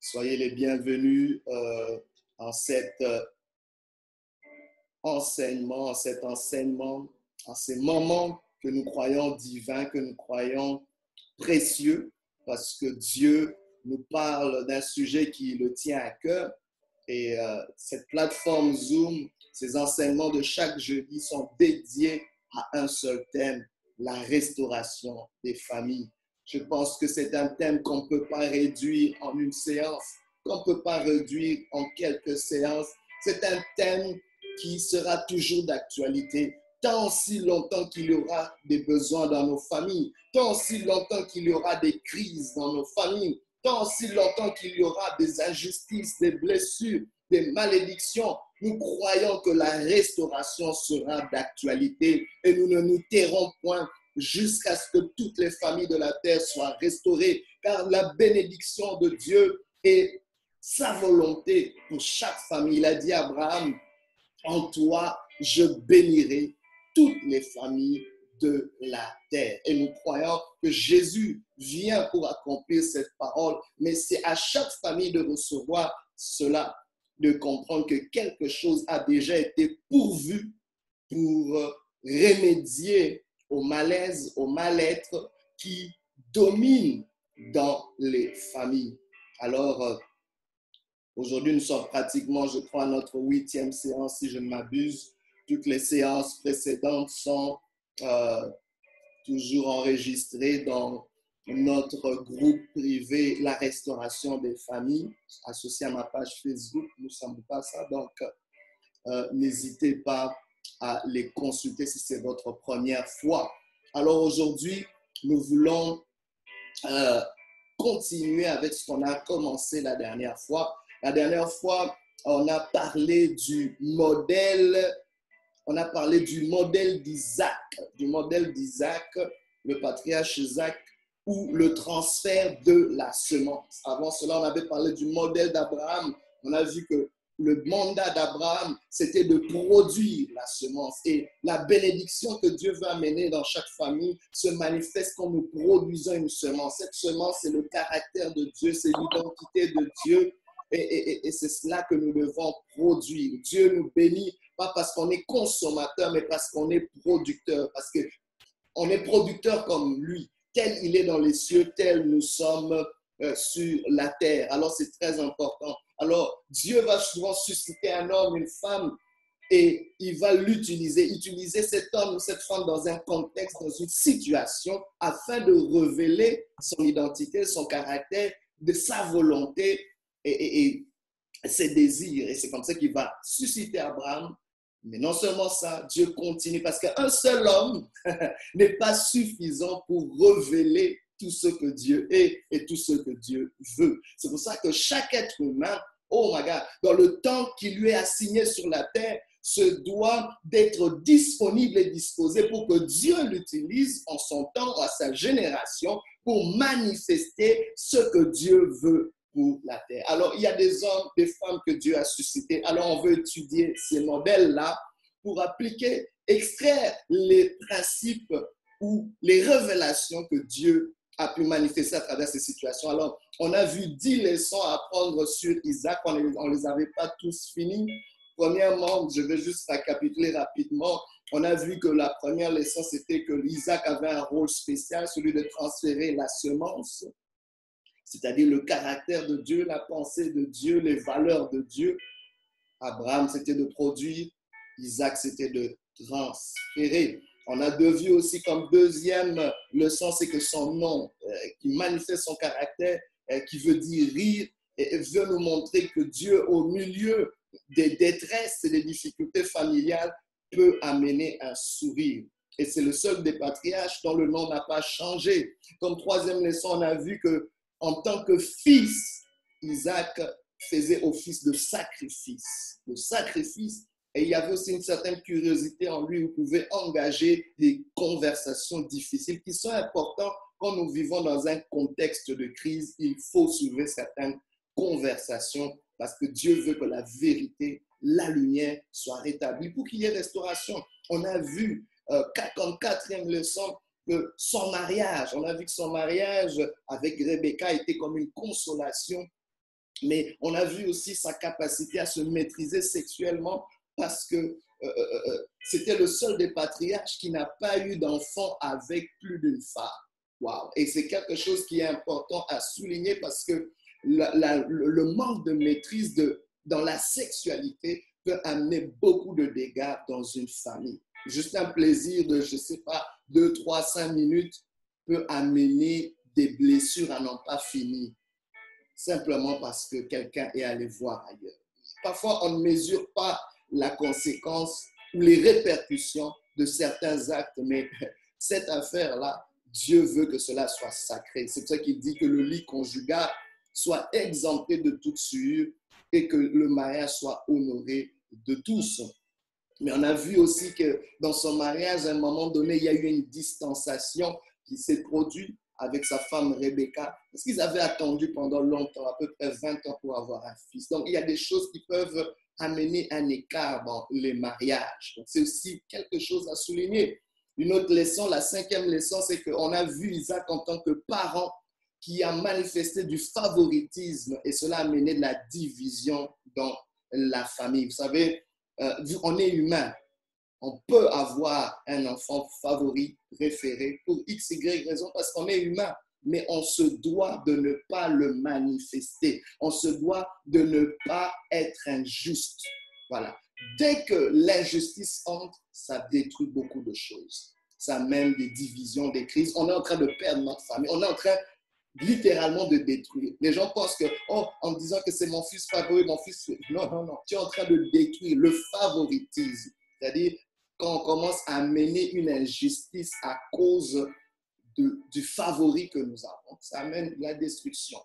Soyez les bienvenus euh, en cet euh, enseignement, en cet enseignement, en ces moments que nous croyons divins, que nous croyons précieux, parce que Dieu nous parle d'un sujet qui le tient à cœur. Et euh, cette plateforme Zoom, ces enseignements de chaque jeudi sont dédiés à un seul thème, la restauration des familles. Je pense que c'est un thème qu'on ne peut pas réduire en une séance, qu'on ne peut pas réduire en quelques séances. C'est un thème qui sera toujours d'actualité, tant si longtemps qu'il y aura des besoins dans nos familles, tant si longtemps qu'il y aura des crises dans nos familles, tant si longtemps qu'il y aura des injustices, des blessures, des malédictions. Nous croyons que la restauration sera d'actualité et nous ne nous tairons point jusqu'à ce que toutes les familles de la terre soient restaurées, car la bénédiction de Dieu est sa volonté pour chaque famille. Il a dit à Abraham, en toi, je bénirai toutes les familles de la terre. Et nous croyons que Jésus vient pour accomplir cette parole, mais c'est à chaque famille de recevoir cela, de comprendre que quelque chose a déjà été pourvu pour remédier au malaise, au mal-être qui domine dans les familles. Alors, euh, aujourd'hui, nous sommes pratiquement, je crois, à notre huitième séance, si je ne m'abuse. Toutes les séances précédentes sont euh, toujours enregistrées dans notre groupe privé La Restauration des familles, associé à ma page Facebook. Nous ne sommes pas ça, donc euh, n'hésitez pas à les consulter si c'est votre première fois. Alors aujourd'hui, nous voulons euh, continuer avec ce qu'on a commencé la dernière fois. La dernière fois, on a parlé du modèle, on a parlé du modèle d'Isaac, du modèle d'Isaac, le patriarche Isaac, ou le transfert de la semence. Avant cela, on avait parlé du modèle d'Abraham. On a vu que le mandat d'Abraham, c'était de produire la semence. Et la bénédiction que Dieu veut amener dans chaque famille se manifeste quand nous produisons une semence. Cette semence, c'est le caractère de Dieu, c'est l'identité de Dieu. Et, c'est cela que nous devons produire. Dieu nous bénit, pas parce qu'on est consommateur, mais parce qu'on est producteur. Parce qu'on est producteur comme lui. Tel il est dans les cieux, tel nous sommes euh, sur la terre. Alors c'est très important. Alors Dieu va souvent susciter un homme, une femme, et il va l'utiliser, utiliser cet homme ou cette femme dans un contexte, dans une situation, afin de révéler son identité, son caractère, de sa volonté et, et ses désirs. Et c'est comme ça qu'il va susciter Abraham. Mais non seulement ça, Dieu continue parce qu'un seul homme n'est pas suffisant pour révéler tout ce que Dieu est et tout ce que Dieu veut. C'est pour ça que chaque être humain, oh my God, dans le temps qui lui est assigné sur la terre, se doit d'être disponible et disposé pour que Dieu l'utilise en son temps, à sa génération, pour manifester ce que Dieu veut pour la terre. Alors, il y a des hommes, des femmes que Dieu a suscités. Alors, on veut étudier ces modèles-là pour appliquer, extraire les principes ou les révélations que Dieu a pu manifester à travers ces situations. Alors, on a vu dix leçons à apprendre sur Isaac. On ne les avait pas tous finis. Premièrement, je vais juste récapituler rapidement. On a vu que la première leçon, c'était que Isaac avait un rôle spécial, celui de transférer la semence, c'est-à-dire le caractère de Dieu, la pensée de Dieu, les valeurs de Dieu. Abraham, c'était de produire. Isaac, c'était de transférer. On a vu aussi comme deuxième leçon, c'est que son nom, euh, qui manifeste son caractère, euh, qui veut dire rire, et veut nous montrer que Dieu, au milieu des détresses et des difficultés familiales, peut amener un sourire. Et c'est le seul des patriarches dont le nom n'a pas changé. Comme troisième leçon, on a vu que en tant que fils, Isaac faisait office de sacrifice. Le sacrifice et il y avait aussi une certaine curiosité en lui où il pouvait engager des conversations difficiles qui sont importantes quand nous vivons dans un contexte de crise. Il faut soulever certaines conversations parce que Dieu veut que la vérité, la lumière soit rétablie pour qu'il y ait restauration. On a vu euh, quatrième leçon que son mariage, on a vu que son mariage avec Rebecca était comme une consolation mais on a vu aussi sa capacité à se maîtriser sexuellement parce que euh, euh, euh, c'était le seul des patriarches qui n'a pas eu d'enfant avec plus d'une femme. Wow. Et c'est quelque chose qui est important à souligner parce que le manque de maîtrise de, dans la sexualité peut amener beaucoup de dégâts dans une famille. Juste un plaisir de, je ne sais pas, deux, trois, cinq minutes peut amener des blessures à n'en pas finir, simplement parce que quelqu'un est allé voir ailleurs. Parfois, on ne mesure pas la conséquence ou les répercussions de certains actes, mais cette affaire-là, Dieu veut que cela soit sacré. C'est pour ça qu'il dit que le lit conjugal soit exempté de toute souillure et que le mariage soit honoré de tous. Mais on a vu aussi que dans son mariage, à un moment donné, il y a eu une distanciation qui s'est produite avec sa femme Rebecca, parce qu'ils avaient attendu pendant longtemps, à peu près 20 ans pour avoir un fils. Donc, il y a des choses qui peuvent amener un écart dans les mariages. C'est aussi quelque chose à souligner. Une autre leçon, la cinquième leçon, c'est qu'on a vu Isaac en tant que parent qui a manifesté du favoritisme et cela a amené de la division dans la famille. Vous savez, euh, on est humain. On peut avoir un enfant favori, préféré, pour x, y raison, parce qu'on est humain. Mais on se doit de ne pas le manifester. On se doit de ne pas être injuste. Voilà. Dès que l'injustice entre, ça détruit beaucoup de choses. Ça amène des divisions, des crises. On est en train de perdre notre famille. On est en train littéralement de détruire. Les gens pensent que, oh, en disant que c'est mon fils favori, mon fils. Non, non, non. Tu es en train de détruire le favoritisme. C'est-à-dire, quand on commence à mener une injustice à cause du favori que nous avons, ça amène la destruction.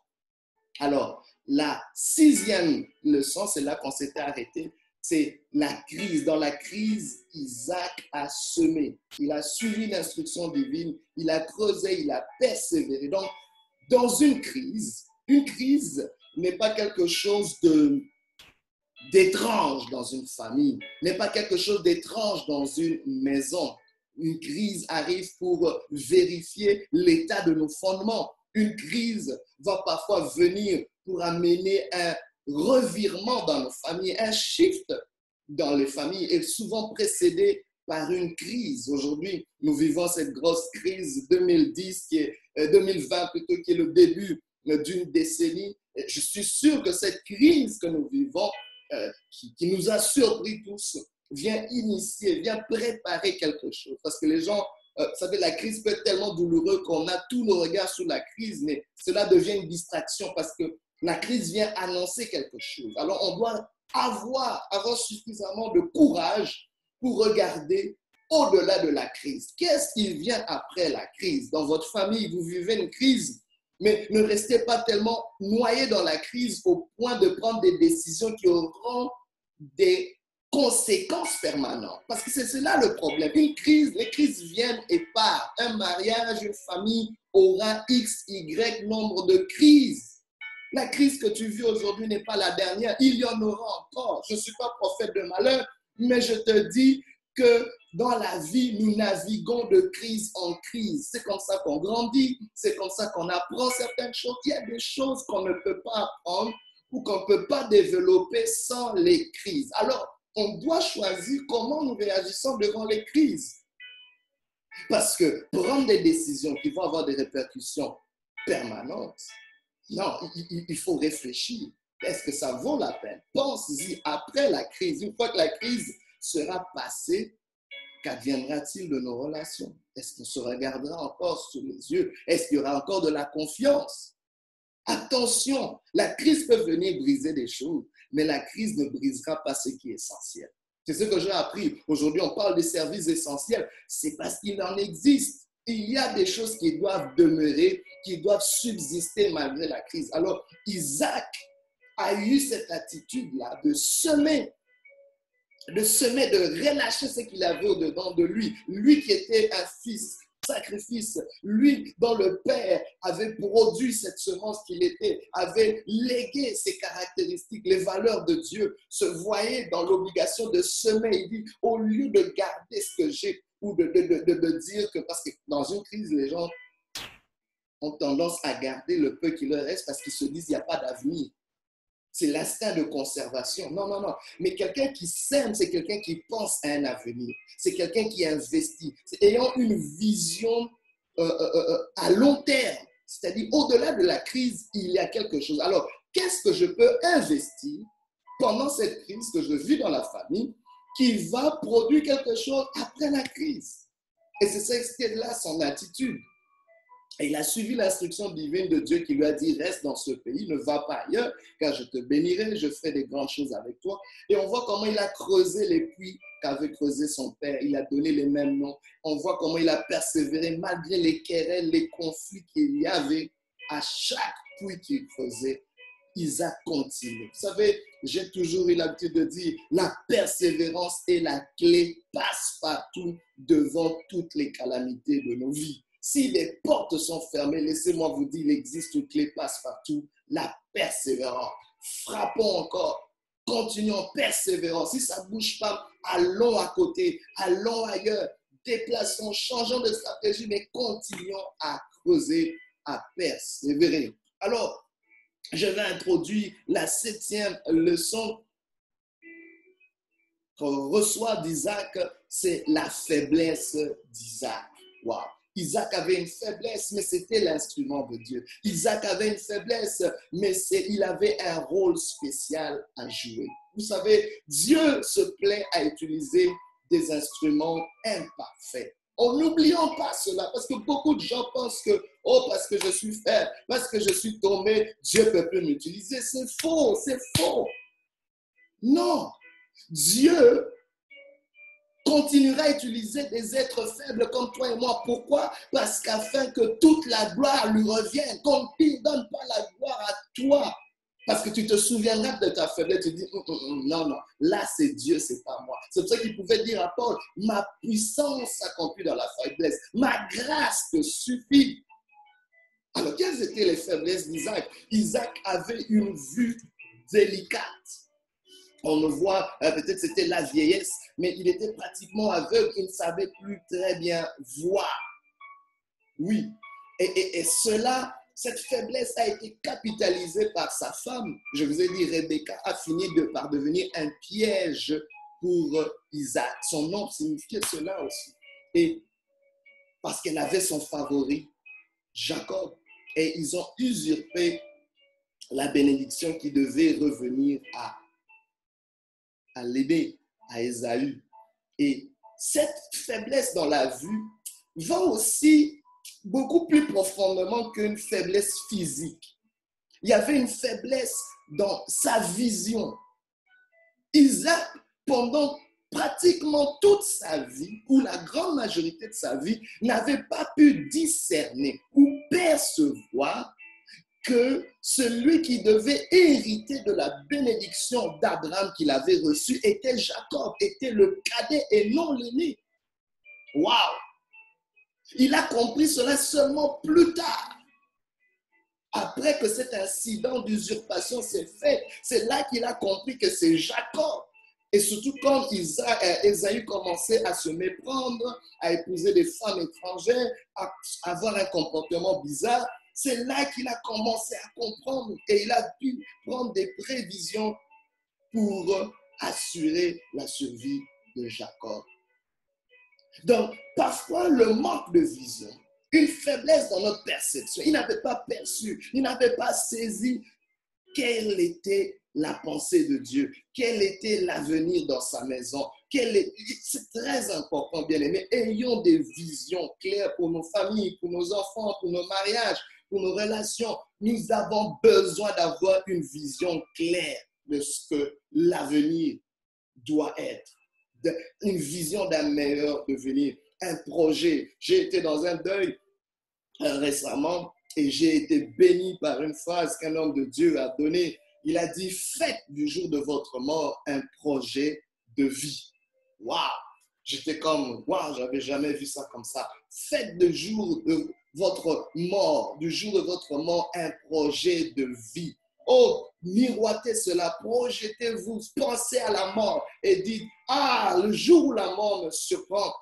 Alors, la sixième leçon, c'est là qu'on s'était arrêté, c'est la crise. Dans la crise, Isaac a semé. Il a suivi l'instruction divine, il a creusé, il a persévéré. Donc, dans une crise, une crise n'est pas quelque chose d'étrange dans une famille, n'est pas quelque chose d'étrange dans une maison. Une crise arrive pour vérifier l'état de nos fondements. Une crise va parfois venir pour amener un revirement dans nos familles, un shift dans les familles, et souvent précédé par une crise. Aujourd'hui, nous vivons cette grosse crise 2010 qui est 2020 euh, plutôt qui est le début euh, d'une décennie. Je suis sûr que cette crise que nous vivons, euh, qui, nous a surpris tous, vient initier, vient préparer quelque chose. Parce que les gens, vous savez, la crise peut être tellement douloureuse qu'on a tous nos regards sur la crise, mais cela devient une distraction parce que la crise vient annoncer quelque chose. Alors on doit avoir, avoir suffisamment de courage pour regarder au-delà de la crise. Qu'est-ce qui vient après la crise? Dans votre famille, vous vivez une crise, mais ne restez pas tellement noyé dans la crise au point de prendre des décisions qui auront des conséquences permanentes. Parce que c'est cela le problème. Une crise, les crises viennent et partent. Un mariage, une famille aura X, Y nombre de crises. La crise que tu vis aujourd'hui n'est pas la dernière. Il y en aura encore. Je ne suis pas prophète de malheur, mais je te dis que dans la vie, nous naviguons de crise en crise. C'est comme ça qu'on grandit, c'est comme ça qu'on apprend certaines choses. Il y a des choses qu'on ne peut pas apprendre ou qu'on ne peut pas développer sans les crises. Alors, on doit choisir comment nous réagissons devant les crises. Parce que prendre des décisions qui vont avoir des répercussions permanentes, non, il, faut réfléchir. Est-ce que ça vaut la peine? Pense-y après la crise. Une fois que la crise sera passée, qu'adviendra-t-il de nos relations? Est-ce qu'on se regardera encore sous les yeux? Est-ce qu'il y aura encore de la confiance? Attention, la crise peut venir briser des choses, mais la crise ne brisera pas ce qui est essentiel. C'est ce que j'ai appris. Aujourd'hui, on parle des services essentiels. C'est parce qu'il en existe. Il y a des choses qui doivent demeurer, qui doivent subsister malgré la crise. Alors, Isaac a eu cette attitude-là de semer de semer, de relâcher ce qu'il avait au-dedans de lui. Lui qui était un fils, sacrifice, lui dont le Père avait produit cette semence qu'il était, avait légué ses caractéristiques, les valeurs de Dieu, se voyait dans l'obligation de semer. Il dit, au lieu de garder ce que j'ai, ou de, de, dire que, parce que dans une crise, les gens ont tendance à garder le peu qui leur reste parce qu'ils se disent, il n'y a pas d'avenir. C'est l'instinct de conservation. Non, non, non. Mais quelqu'un qui sème, c'est quelqu'un qui pense à un avenir. C'est quelqu'un qui investit. Ayant une vision euh, euh, euh, à long terme. C'est-à-dire, au-delà de la crise, il y a quelque chose. Alors, qu'est-ce que je peux investir pendant cette crise que je vis dans la famille qui va produire quelque chose après la crise? Et c'est ça, c'est là son attitude. Il a suivi l'instruction divine de Dieu qui lui a dit, reste dans ce pays, ne va pas ailleurs, car je te bénirai, je ferai des grandes choses avec toi. Et on voit comment il a creusé les puits qu'avait creusé son père. Il a donné les mêmes noms. On voit comment il a persévéré malgré les querelles, les conflits qu'il y avait à chaque puits qu'il creusait. Isaac continue. Vous savez, j'ai toujours eu l'habitude de dire, la persévérance est la clé passe partout devant toutes les calamités de nos vies. Si les portes sont fermées, laissez-moi vous dire, il existe une clé passe-partout, la persévérance. Frappons encore, continuons, persévérant. Si ça ne bouge pas, allons à côté, allons ailleurs, déplaçons, changeons de stratégie, mais continuons à creuser, à persévérer. Alors, je vais introduire la septième leçon qu'on reçoit d'Isaac, c'est la faiblesse d'Isaac. Wow. Isaac avait une faiblesse, mais c'était l'instrument de Dieu. Isaac avait une faiblesse, mais il avait un rôle spécial à jouer. Vous savez, Dieu se plaît à utiliser des instruments imparfaits. En n'oublions pas cela, parce que beaucoup de gens pensent que, oh, parce que je suis faible, parce que je suis tombé, Dieu peut plus m'utiliser. C'est faux, c'est faux. Non, Dieu continuera à utiliser des êtres faibles comme toi et moi. Pourquoi? Parce qu'afin que toute la gloire lui revienne, qu'on ne donne pas la gloire à toi. Parce que tu te souviendras de ta faiblesse, tu dis, hum, hum, hum, non, non, là c'est Dieu, c'est pas moi. C'est pour ça qu'il pouvait dire à Paul, ma puissance s'accomplit dans la faiblesse, ma grâce te suffit. Alors, quelles étaient les faiblesses d'Isaac? Isaac avait une vue délicate on le voit, euh, peut-être c'était la vieillesse, mais il était pratiquement aveugle, il ne savait plus très bien voir. Oui, et, cela, cette faiblesse a été capitalisée par sa femme. Je vous ai dit, Rebecca a fini de, par devenir un piège pour Isaac. Son nom signifiait cela aussi. Et parce qu'elle avait son favori, Jacob, et ils ont usurpé la bénédiction qui devait revenir à à l'aimer, à Esaü. Et cette faiblesse dans la vue va aussi beaucoup plus profondément qu'une faiblesse physique. Il y avait une faiblesse dans sa vision. Isaac, pendant pratiquement toute sa vie, ou la grande majorité de sa vie, n'avait pas pu discerner ou percevoir que celui qui devait hériter de la bénédiction d'Abraham qu'il avait reçue était Jacob, était le cadet et non l'aîné. Waouh! Il a compris cela seulement plus tard. Après que cet incident d'usurpation s'est fait, c'est là qu'il a compris que c'est Jacob. Et surtout quand euh, commençait à se méprendre, à épouser des femmes étrangères, à avoir un comportement bizarre, c'est là qu'il a commencé à comprendre et il a pu prendre des prévisions pour assurer la survie de Jacob. Donc, parfois, le manque de vision, une faiblesse dans notre perception, il n'avait pas perçu, il n'avait pas saisi quelle était la pensée de Dieu, quel était l'avenir dans sa maison. C'est très important, bien aimé. Ayons des visions claires pour nos familles, pour nos enfants, pour nos mariages, pour nos relations, nous avons besoin d'avoir une vision claire de ce que l'avenir doit être. une vision d'un meilleur devenir, un projet. J'ai été dans un deuil euh, récemment et j'ai été béni par une phrase qu'un homme de Dieu a donnée. Il a dit, faites du jour de votre mort un projet de vie. Waouh! J'étais comme, waouh, j'avais jamais vu ça comme ça. Faites du jour de votre mort, du jour de votre mort, un projet de vie. Oh, miroitez cela, projetez-vous, pensez à la mort et dites, ah, le jour où la mort me surprend,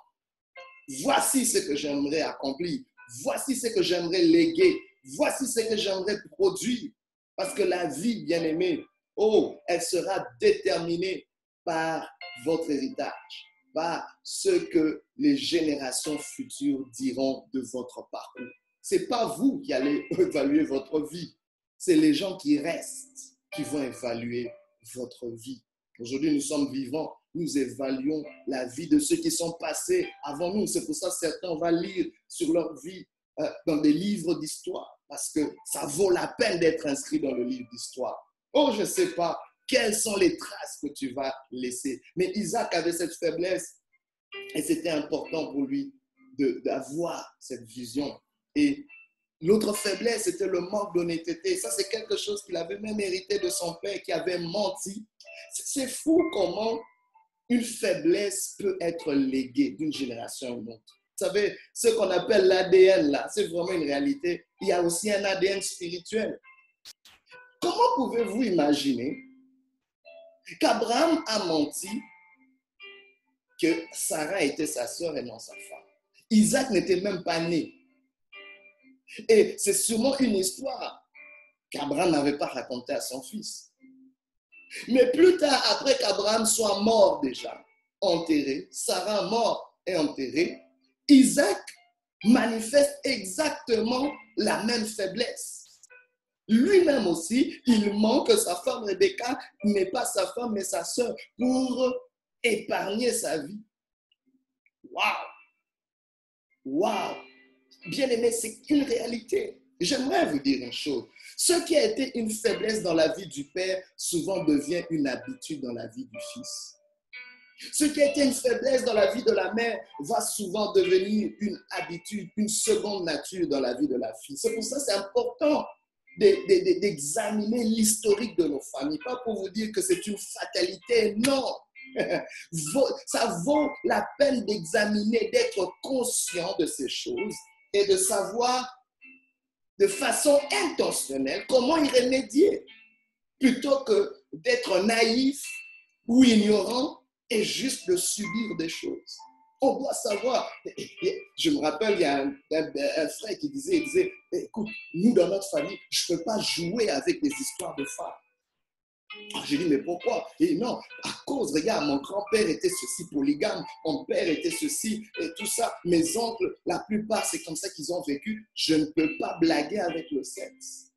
voici ce que j'aimerais accomplir, voici ce que j'aimerais léguer, voici ce que j'aimerais produire. Parce que la vie, bien aimée, oh, elle sera déterminée par votre héritage, ce que les générations futures diront de votre parcours. C'est pas vous qui allez évaluer votre vie, c'est les gens qui restent qui vont évaluer votre vie. Aujourd'hui, nous sommes vivants, nous évaluons la vie de ceux qui sont passés avant nous. C'est pour ça que certains vont lire sur leur vie euh, dans des livres d'histoire, parce que ça vaut la peine d'être inscrit dans le livre d'histoire. Oh, je ne sais pas quelles sont les traces que tu vas laisser. Mais Isaac avait cette faiblesse et c'était important pour lui d'avoir cette vision. Et l'autre faiblesse, c'était le manque d'honnêteté. Ça, c'est quelque chose qu'il avait même hérité de son père qui avait menti. C'est fou comment une faiblesse peut être léguée d'une génération à une autre. Vous savez, ce qu'on appelle l'ADN, là, c'est vraiment une réalité. Il y a aussi un ADN spirituel. Comment pouvez-vous imaginer qu'Abraham a menti que Sarah était sa sœur et non sa femme? Isaac n'était même pas né. Et c'est sûrement une histoire qu'Abraham n'avait pas racontée à son fils. Mais plus tard, après qu'Abraham soit mort déjà, enterré, Sarah mort et enterrée, Isaac manifeste exactement la même faiblesse. Lui-même aussi, il manque sa femme Rebecca, n'est pas sa femme, mais sa sœur, pour épargner sa vie. Waouh! Waouh! Bien aimé, c'est une réalité. J'aimerais vous dire une chose. Ce qui a été une faiblesse dans la vie du père, souvent devient une habitude dans la vie du fils. Ce qui a été une faiblesse dans la vie de la mère va souvent devenir une habitude, une seconde nature dans la vie de la fille. C'est pour ça que c'est important d'examiner l'historique de nos familles. Pas pour vous dire que c'est une fatalité, non. Ça vaut la peine d'examiner, d'être conscient de ces choses et de savoir de façon intentionnelle comment y remédier, plutôt que d'être naïf ou ignorant et juste de subir des choses. On doit savoir. Je me rappelle, il y a un, frère qui disait, disait, écoute, nous dans notre famille, je ne peux pas jouer avec des histoires de femmes. Ah, j'ai dit, mais pourquoi? Dit, non, à cause, regarde, mon grand-père était ceci polygame, mon père était ceci et tout ça. Mes oncles, la plupart, c'est comme ça qu'ils ont vécu. Je ne peux pas blaguer avec le sexe.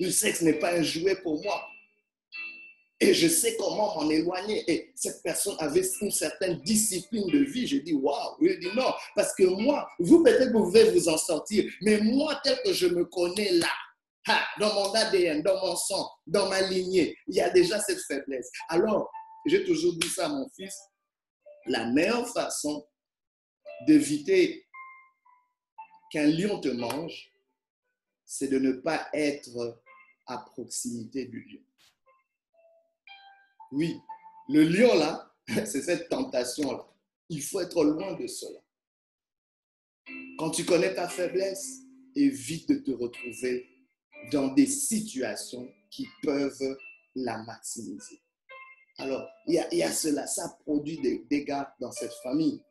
Le sexe n'est pas un jouet pour moi. Et je sais comment m'en éloigner. Et cette personne avait une certaine discipline de vie. Je dis, waouh. Il dit, non, parce que moi, vous peut-être vous pouvez vous en sortir, mais moi, tel que je me connais là, dans mon ADN, dans mon sang, dans ma lignée, il y a déjà cette faiblesse. Alors, j'ai toujours dit ça à mon fils, la meilleure façon d'éviter qu'un lion te mange, c'est de ne pas être à proximité du lion. Oui, le lion là, c'est cette tentation-là. Il faut être loin de cela. Quand tu connais ta faiblesse, évite de te retrouver dans des situations qui peuvent la maximiser. Alors, il y, a, cela, ça produit des dégâts dans cette famille.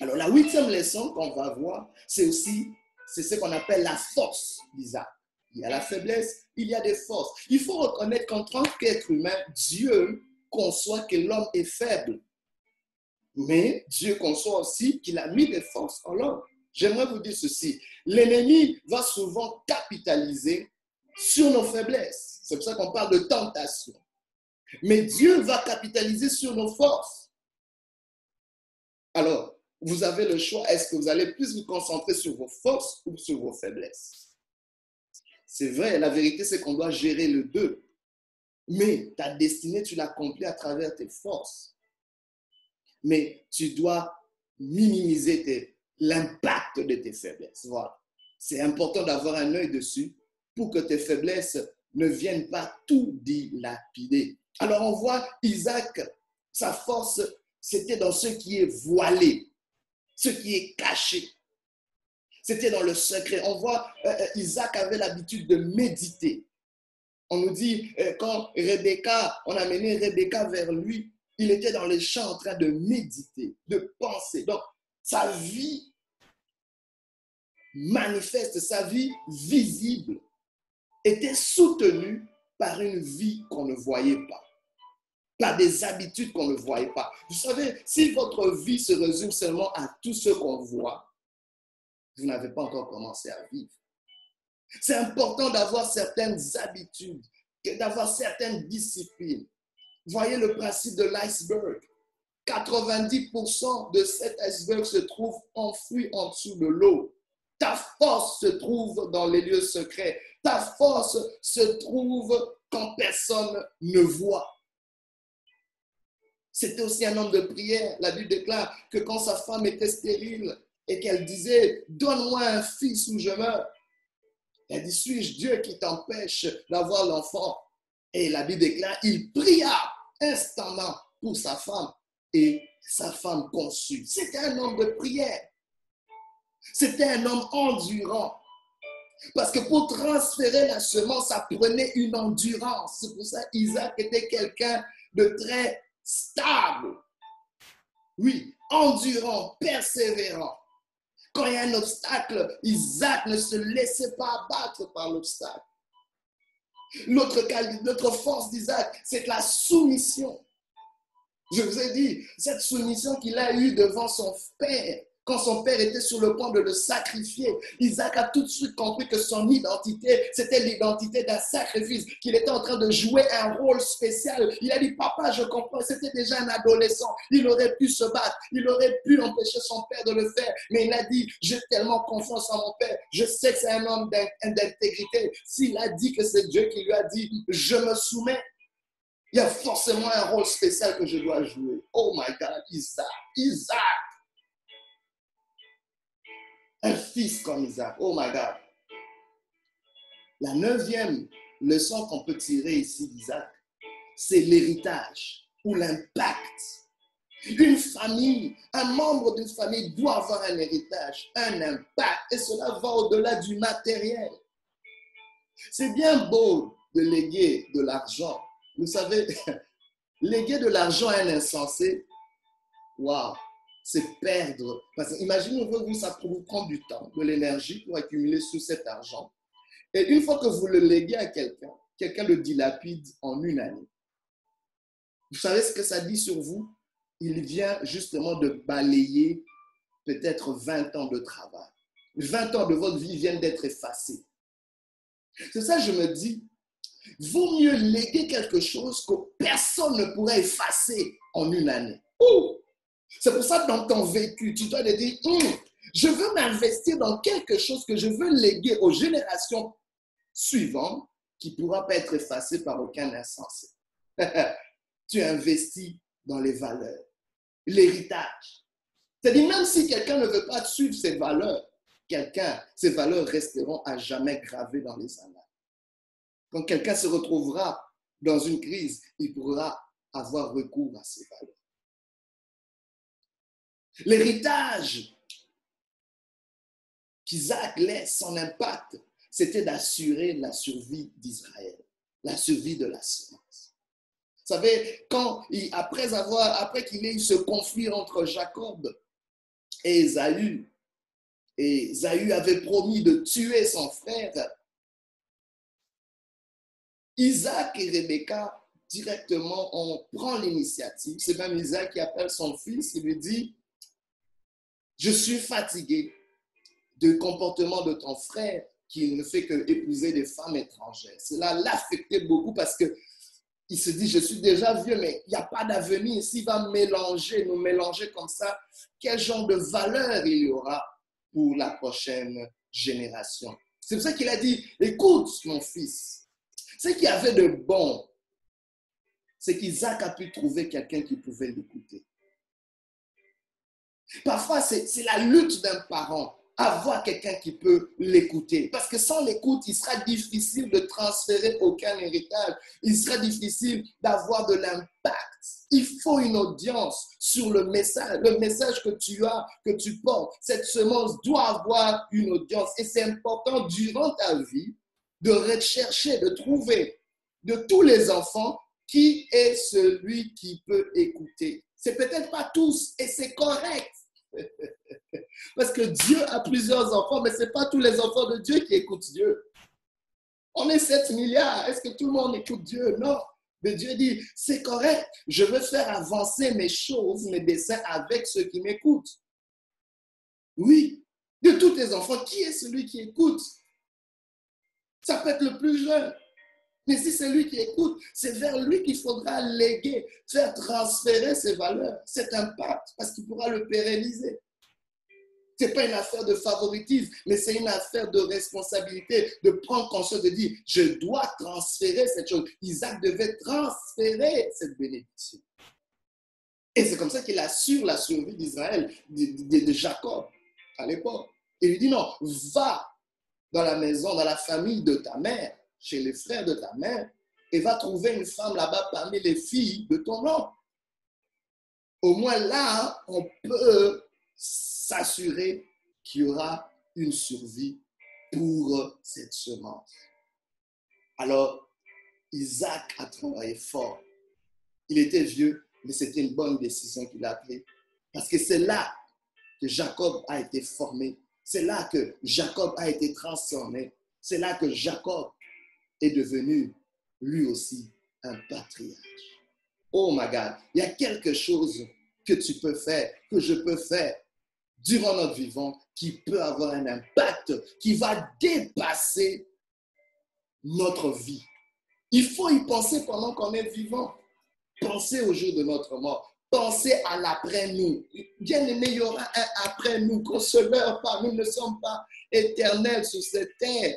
Alors, la huitième leçon qu'on va voir, c'est aussi, c'est ce qu'on appelle la force d'Isaac. Il y a la faiblesse, il y a des forces. Il faut reconnaître qu'en tant qu'être humain, Dieu conçoit que l'homme est faible. Mais Dieu conçoit aussi qu'il a mis des forces en l'homme. J'aimerais vous dire ceci. L'ennemi va souvent capitaliser sur nos faiblesses. C'est pour ça qu'on parle de tentation. Mais Dieu va capitaliser sur nos forces. Alors, vous avez le choix. Est-ce que vous allez plus vous concentrer sur vos forces ou sur vos faiblesses? C'est vrai, la vérité, c'est qu'on doit gérer le deux. Mais ta destinée, tu l'accomplis à travers tes forces. Mais tu dois minimiser l'impact de tes faiblesses. Voilà. C'est important d'avoir un œil dessus pour que tes faiblesses ne viennent pas tout dilapider. Alors on voit Isaac, sa force, c'était dans ce qui est voilé, ce qui est caché. C'était dans le secret. On voit euh, euh, Isaac avait l'habitude de méditer. On nous dit, euh, quand Rebecca, on a mené Rebecca vers lui, il était dans les champs en train de méditer, de penser. Donc, sa vie manifeste, sa vie visible était soutenue par une vie qu'on ne voyait pas, par des habitudes qu'on ne voyait pas. Vous savez, si votre vie se résume seulement à tout ce qu'on voit, vous n'avez pas encore commencé à vivre. C'est important d'avoir certaines habitudes, d'avoir certaines disciplines. Voyez le principe de l'iceberg. 90% de cet iceberg se trouve enfoui en dessous de l'eau. Ta force se trouve dans les lieux secrets. Ta force se trouve quand personne ne voit. C'était aussi un homme de prière. La Bible déclare que quand sa femme était stérile et qu'elle disait, donne-moi un fils ou je meurs. Elle dit, suis-je Dieu qui t'empêche d'avoir l'enfant? Et la Bible déclare, il pria instantanément pour sa femme et sa femme conçut. C'était un homme de prière. C'était un homme endurant. Parce que pour transférer la semence, ça prenait une endurance. C'est pour ça qu'Isaac était quelqu'un de très stable. Oui, endurant, persévérant. Quand il y a un obstacle, Isaac ne se laissait pas abattre par l'obstacle. Notre, force d'Isaac, c'est la soumission. Je vous ai dit, cette soumission qu'il a eue devant son père, quand son père était sur le point de le sacrifier, Isaac a tout de suite compris que son identité, c'était l'identité d'un sacrifice, qu'il était en train de jouer un rôle spécial. Il a dit, papa, je comprends, c'était déjà un adolescent. Il aurait pu se battre, il aurait pu empêcher son père de le faire. Mais il a dit, j'ai tellement confiance en mon père, je sais que c'est un homme d'intégrité. S'il a dit que c'est Dieu qui lui a dit, je me soumets, il y a forcément un rôle spécial que je dois jouer. Oh my God, Isaac, Isaac un fils comme Isaac. Oh my God. La neuvième leçon qu'on peut tirer ici d'Isaac, c'est l'héritage ou l'impact. Une famille, un membre d'une famille doit avoir un héritage, un impact, et cela va au-delà du matériel. C'est bien beau de léguer de l'argent. Vous savez, léguer de l'argent à un insensé, waouh, c'est perdre. Parce que imaginez vous, ça vous prend du temps, de l'énergie pour accumuler tout cet argent. Et une fois que vous le léguez à quelqu'un, quelqu'un le dilapide en une année. Vous savez ce que ça dit sur vous? Il vient justement de balayer peut-être 20 ans de travail. 20 ans de votre vie viennent d'être effacés. C'est ça, je me dis, vaut mieux léguer quelque chose que personne ne pourrait effacer en une année. Ouh c'est pour ça que dans ton vécu, tu dois te dire, hum, je veux m'investir dans quelque chose que je veux léguer aux générations suivantes qui ne pourra pas être effacé par aucun insensé. tu investis dans les valeurs, l'héritage. C'est-à-dire, même si quelqu'un ne veut pas suivre ces valeurs, quelqu'un, ces valeurs resteront à jamais gravées dans les annales. Quand quelqu'un se retrouvera dans une crise, il pourra avoir recours à ces valeurs. L'héritage qu'Isaac laisse, son impact, c'était d'assurer la survie d'Israël, la survie de la semence. Vous savez, quand après avoir, après qu'il ait eu ce conflit entre Jacob et Esaü, et Esaü avait promis de tuer son frère, Isaac et Rebecca directement on prend l'initiative. C'est même Isaac qui appelle son fils et lui dit je suis fatigué du comportement de ton frère qui ne fait que épouser des femmes étrangères. Cela l'affectait beaucoup parce que il se dit, je suis déjà vieux, mais il n'y a pas d'avenir. S'il va mélanger, nous mélanger comme ça, quel genre de valeur il y aura pour la prochaine génération? C'est pour ça qu'il a dit, écoute mon fils, ce qu'il y avait de bon, c'est qu'Isaac a pu trouver quelqu'un qui pouvait l'écouter. Parfois, c'est la lutte d'un parent, avoir quelqu'un qui peut l'écouter. Parce que sans l'écoute, il sera difficile de transférer aucun héritage. Il sera difficile d'avoir de l'impact. Il faut une audience sur le message, le message que tu as, que tu portes. Cette semence doit avoir une audience. Et c'est important durant ta vie de rechercher, de trouver de tous les enfants qui est celui qui peut écouter. C'est peut-être pas tous et c'est correct. Parce que Dieu a plusieurs enfants, mais ce n'est pas tous les enfants de Dieu qui écoutent Dieu. On est 7 milliards. Est-ce que tout le monde écoute Dieu? Non. Mais Dieu dit, c'est correct. Je veux faire avancer mes choses, mes dessins avec ceux qui m'écoutent. Oui. De tous tes enfants, qui est celui qui écoute? Ça peut être le plus jeune. Mais si c'est lui qui écoute, c'est vers lui qu'il faudra léguer, faire transférer ses valeurs, cet impact, parce qu'il pourra le pérenniser. Ce n'est pas une affaire de favoritisme, mais c'est une affaire de responsabilité, de prendre conscience, de dire, je dois transférer cette chose. Isaac devait transférer cette bénédiction. Et c'est comme ça qu'il assure la survie d'Israël, de, Jacob à l'époque. Il lui dit, non, va dans la maison, dans la famille de ta mère, chez les frères de ta mère, et va trouver une femme là-bas parmi les filles de ton oncle. Au moins là, on peut s'assurer qu'il y aura une survie pour cette semence. Alors, Isaac a travaillé fort. Il était vieux, mais c'était une bonne décision qu'il a prise. Parce que c'est là que Jacob a été formé. C'est là que Jacob a été transformé. C'est là que Jacob est devenu lui aussi un patriarche. Oh my God, il y a quelque chose que tu peux faire, que je peux faire durant notre vivant qui peut avoir un impact qui va dépasser notre vie. Il faut y penser pendant qu'on est vivant. Pensez au jour de notre mort. Pensez à l'après-nous. Bien aimé, il y aura un après-nous. Meurt pas. Nous ne sommes pas éternels sur cette terre.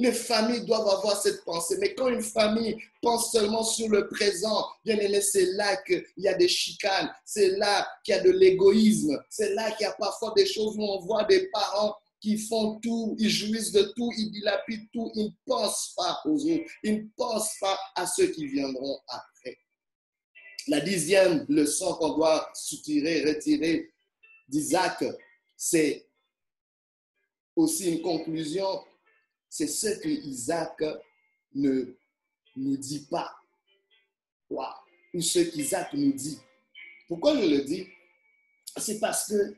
Les familles doivent avoir cette pensée. Mais quand une famille pense seulement sur le présent, bien aimé, c'est là qu'il y a des chicanes, c'est là qu'il y a de l'égoïsme, c'est là qu'il y a parfois des choses où on voit des parents qui font tout, ils jouissent de tout, ils dilapident tout, ils ne pensent pas aux autres, ils ne pensent pas à ceux qui viendront après. La dixième leçon qu'on doit soutirer, retirer d'Isaac, c'est aussi une conclusion c'est ce que Isaac ne nous dit pas. Ou ce qu'Isaac nous dit. Pourquoi je le dis? C'est parce que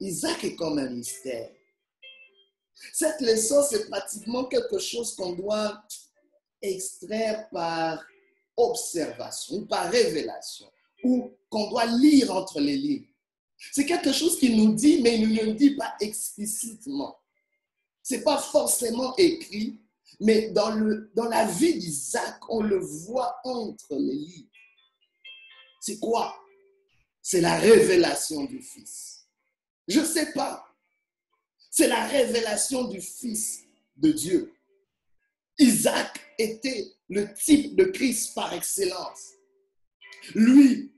Isaac est comme un mystère. Cette leçon, c'est pratiquement quelque chose qu'on doit extraire par observation par révélation, ou qu'on doit lire entre les lignes. C'est quelque chose qu'il nous dit, mais il ne nous dit pas explicitement. N'est pas forcément écrit, mais dans, le, dans la vie d'Isaac, on le voit entre les livres. C'est quoi? C'est la révélation du Fils. Je ne sais pas. C'est la révélation du Fils de Dieu. Isaac était le type de Christ par excellence. Lui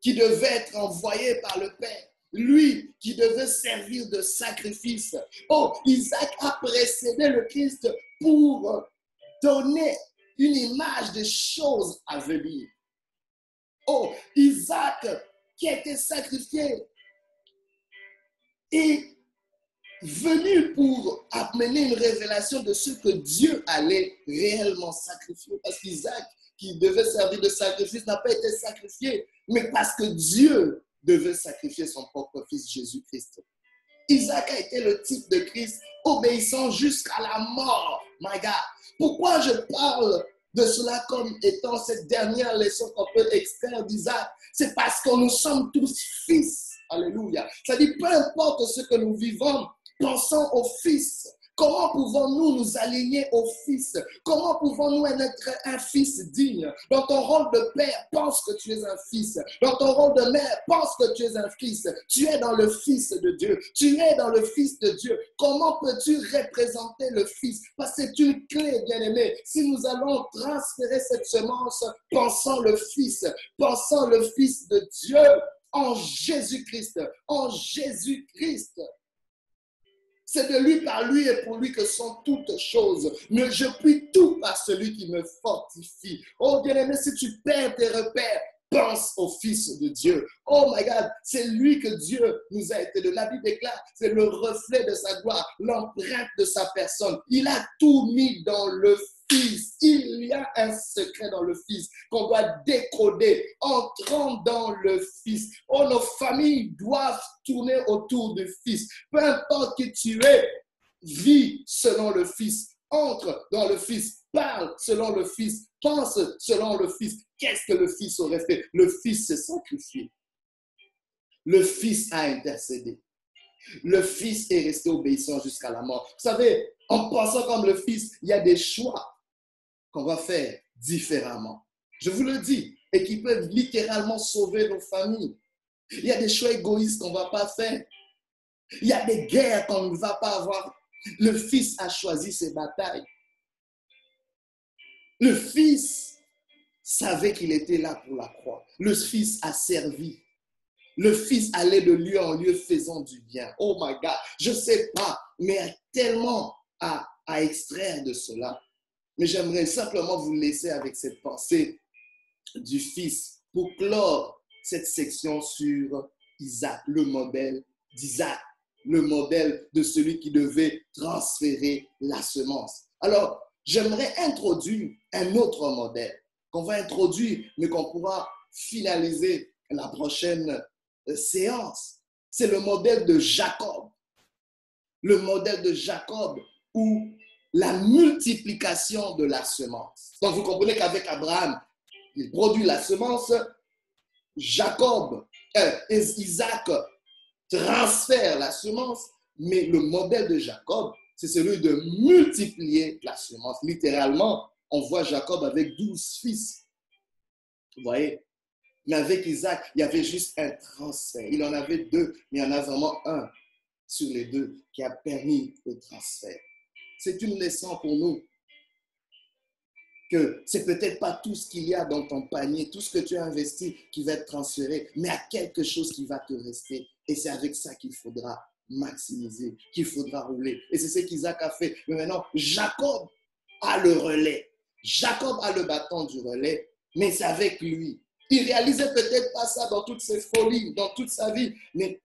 qui devait être envoyé par le Père lui qui devait servir de sacrifice. Oh, Isaac a précédé le Christ pour donner une image des choses à venir. Oh, Isaac qui a été sacrifié est venu pour amener une révélation de ce que Dieu allait réellement sacrifier. Parce qu'Isaac, qui devait servir de sacrifice, n'a pas été sacrifié, mais parce que Dieu devait sacrifier son propre fils Jésus-Christ. Isaac a été le type de Christ obéissant jusqu'à la mort. My God. Pourquoi je parle de cela comme étant cette dernière leçon qu'on peut extraire d'Isaac? C'est parce que nous sommes tous fils. Alléluia. Ça dit, peu importe ce que nous vivons, pensons au fils. Comment pouvons-nous nous aligner au Fils? Comment pouvons-nous être un fils digne? Dans ton rôle de père, pense que tu es un fils. Dans ton rôle de mère, pense que tu es un fils. Tu es dans le Fils de Dieu. Tu es dans le Fils de Dieu. Comment peux-tu représenter le Fils? Parce que c'est une clé, bien-aimé. Si nous allons transférer cette semence, pensons le Fils. Pensons le Fils de Dieu en Jésus-Christ. En Jésus-Christ. C'est de lui, par lui et pour lui que sont toutes choses. Mais je puis tout par celui qui me fortifie. Oh bien-aimé, si tu perds tes repères, pense au Fils de Dieu. Oh my God, c'est lui que Dieu nous a été de La Bible déclare, c'est le reflet de sa gloire, l'empreinte de sa personne. Il a tout mis dans le Il y a un secret dans le Fils qu'on doit décoder. Entrant dans le Fils. Oh, nos familles doivent tourner autour du Fils. Peu importe qui tu es, vis selon le Fils. entre dans le Fils, parle selon le Fils, pense selon le Fils. Qu'est-ce que le Fils aurait fait? Le Fils s'est sacrifié. Le Fils a intercédé. Le Fils est resté obéissant jusqu'à la mort. Vous savez, en pensant comme le Fils, il y a des choix qu'on va faire différemment. Je vous le dis, et qui peuvent littéralement sauver nos familles. Il y a des choix égoïstes qu'on ne va pas faire. Il y a des guerres qu'on ne va pas avoir. Le Fils a choisi ses batailles. Le Fils savait qu'il était là pour la croix. Le Fils a servi. Le Fils allait de lieu en lieu faisant du bien. Oh my God, je ne sais pas, mais il y a tellement à, à extraire de cela. Mais j'aimerais simplement vous laisser avec cette pensée du Fils pour clore cette section sur Isaac, le modèle d'Isaac, le modèle de celui qui devait transférer la semence. Alors, j'aimerais introduire un autre modèle qu'on va introduire, mais qu'on pourra finaliser la prochaine euh, séance. C'est le modèle de Jacob. Le modèle de Jacob où la multiplication de la semence. Donc vous comprenez qu'avec Abraham, il produit la semence. Jacob, euh, Isaac transfère la semence, mais le modèle de Jacob, c'est celui de multiplier la semence. Littéralement, on voit Jacob avec douze fils. Vous voyez? Mais avec Isaac, il y avait juste un transfert. Il en avait deux, mais il y en a vraiment un sur les deux qui a permis le transfert. C'est une leçon pour nous que c'est peut-être pas tout ce qu'il y a dans ton panier, tout ce que tu as investi qui va être transféré, mais à quelque chose qui va te rester. Et c'est avec ça qu'il faudra maximiser, qu'il faudra rouler. Et c'est ce qu'Isaac a fait. Mais maintenant, Jacob a le relais. Jacob a le bâton du relais, mais c'est avec lui. Il réalisait peut-être pas ça dans toutes ses folies, dans toute sa vie, mais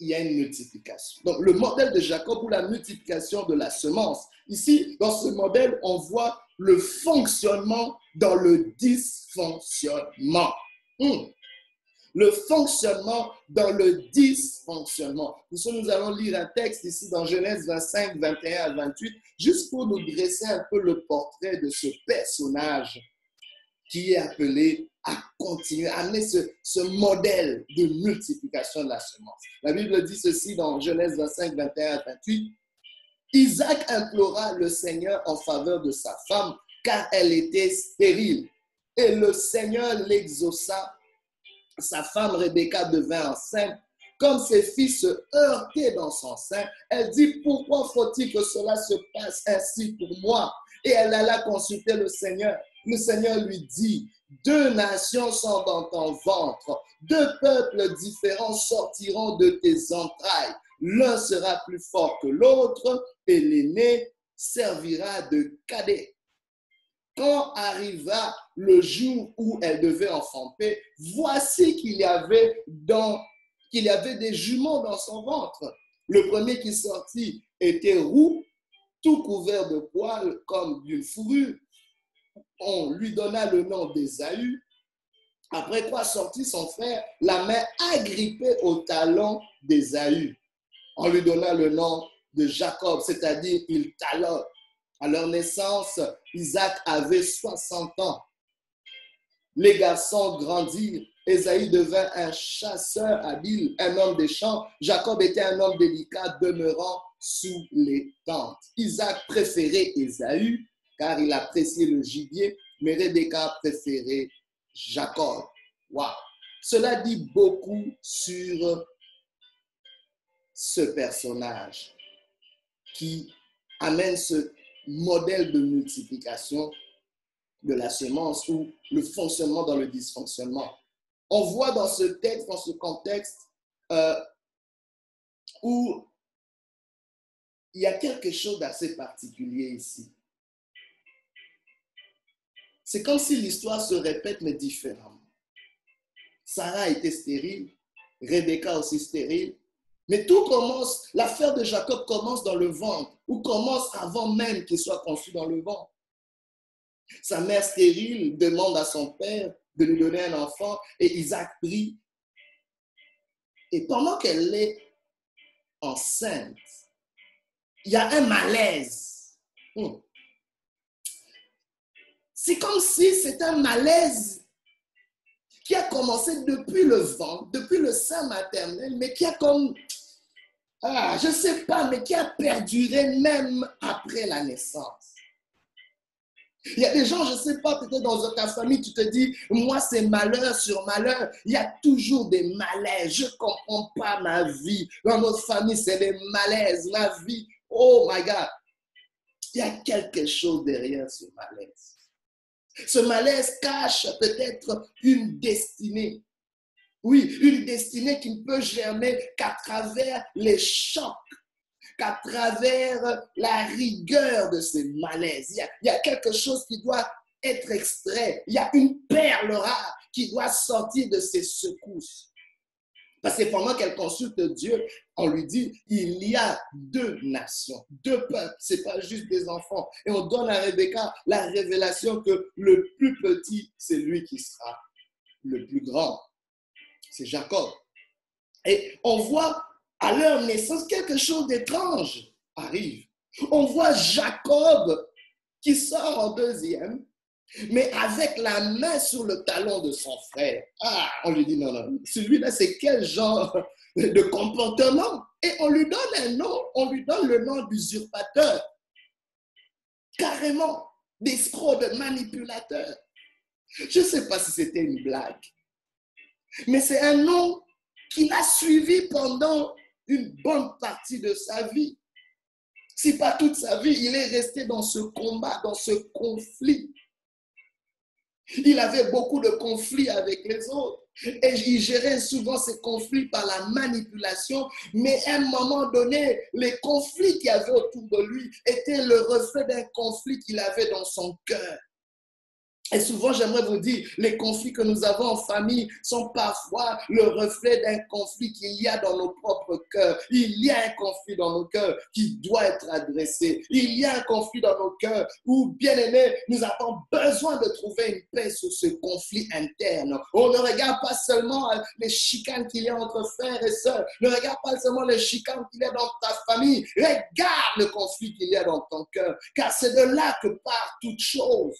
il y a une multiplication. Donc, le modèle de Jacob ou la multiplication de la semence. Ici, dans ce modèle, on voit le fonctionnement dans le dysfonctionnement. Hmm. Le fonctionnement dans le dysfonctionnement. Nous allons lire un texte ici dans Genèse 25, 21 à 28, juste pour nous dresser un peu le portrait de ce personnage qui est appelé à continuer, à amener ce, modèle de multiplication de la semence. La Bible dit ceci dans Genèse 25, 21 à 28. Isaac implora le Seigneur en faveur de sa femme, car elle était stérile. Et le Seigneur l'exauça. Sa femme Rebecca devint enceinte. Comme ses fils se heurtaient dans son sein, elle dit, pourquoi faut-il que cela se passe ainsi pour moi? Et elle alla consulter le Seigneur. Le Seigneur lui dit, deux nations sont dans ton ventre, deux peuples différents sortiront de tes entrailles. L'un sera plus fort que l'autre et l'aîné servira de cadet. Quand arriva le jour où elle devait enfanter, voici qu'il y avait qu'il y avait des jumeaux dans son ventre. Le premier qui sortit était roux, tout couvert de poils comme d'une fourrure on lui donna le nom d'Ésaü. Après quoi sortit son frère, la main agrippée au talon d'Ésaü. On lui donna le nom de Jacob, c'est-à-dire il talonne. À leur naissance, Isaac avait 60 ans. Les garçons grandirent. Ésaü devint un chasseur habile, un homme des champs. Jacob était un homme délicat demeurant sous les tentes. Isaac préférait Ésaü car il appréciait le gibier, mais Rebecca préférait Jacob. Wow. Cela dit beaucoup sur ce personnage qui amène ce modèle de multiplication de la semence ou le fonctionnement dans le dysfonctionnement. On voit dans ce texte, dans ce contexte, euh, où il y a quelque chose d'assez particulier ici. C'est comme si l'histoire se répète, mais différemment. Sarah était stérile, Rebecca aussi stérile. Mais tout commence, l'affaire de Jacob commence dans le ventre, ou commence avant même qu'il soit conçu dans le ventre. Sa mère stérile demande à son père de lui donner un enfant et Isaac prie. Et pendant qu'elle est enceinte, il y a un malaise. Hmm. C'est comme si c'est un malaise qui a commencé depuis le vent, depuis le sein maternel, mais qui a comme, ah, je ne sais pas, mais qui a perduré même après la naissance. Il y a des gens, je ne sais pas, peut-être dans ta famille, tu te dis, moi c'est malheur sur malheur. Il y a toujours des malaises. Je ne comprends pas ma vie. Dans notre famille, c'est des malaises. Ma vie, oh my God. Il y a quelque chose derrière ce malaise. Ce malaise cache peut-être une destinée. Oui, une destinée qui ne peut germer qu'à travers les chocs qu'à travers la rigueur de ces malaises, il y, a, quelque chose qui doit être extrait. Il y a une perle rare qui doit sortir de ces secousses. Parce que pendant qu'elle consulte Dieu, on lui dit, il y a deux nations, deux peuples, ce n'est pas juste des enfants. Et on donne à Rebecca la révélation que le plus petit, c'est lui qui sera le plus grand. C'est Jacob. Et on voit à leur naissance, quelque chose d'étrange arrive. On voit Jacob qui sort en deuxième, mais avec la main sur le talon de son frère. Ah, on lui dit non, non, celui-là, c'est quel genre de comportement? Et on lui donne un nom, on lui donne le nom d'usurpateur. Carrément, d'escroc, de manipulateur. Je ne sais pas si c'était une blague, mais c'est un nom qu'il a suivi pendant une bonne partie de sa vie. Si pas toute sa vie, il est resté dans ce combat, dans ce conflit. Il avait beaucoup de conflits avec les autres. Et il gérait souvent ces conflits par la manipulation, mais à un moment donné, les conflits qu'il y avait autour de lui étaient le reflet d'un conflit qu'il avait dans son cœur. Et souvent, j'aimerais vous dire, les conflits que nous avons en famille sont parfois le reflet d'un conflit qu'il y a dans nos propres cœurs. Il y a un conflit dans nos cœurs qui doit être adressé. Il y a un conflit dans nos cœurs où, bien aimés, nous avons besoin de trouver une paix sur ce conflit interne. On ne regarde pas seulement les chicanes qu'il y a entre frères et sœurs. Ne regarde pas seulement les chicanes qu'il y a dans ta famille. Regarde le conflit qu'il y a dans ton cœur, car c'est de là que part toute chose.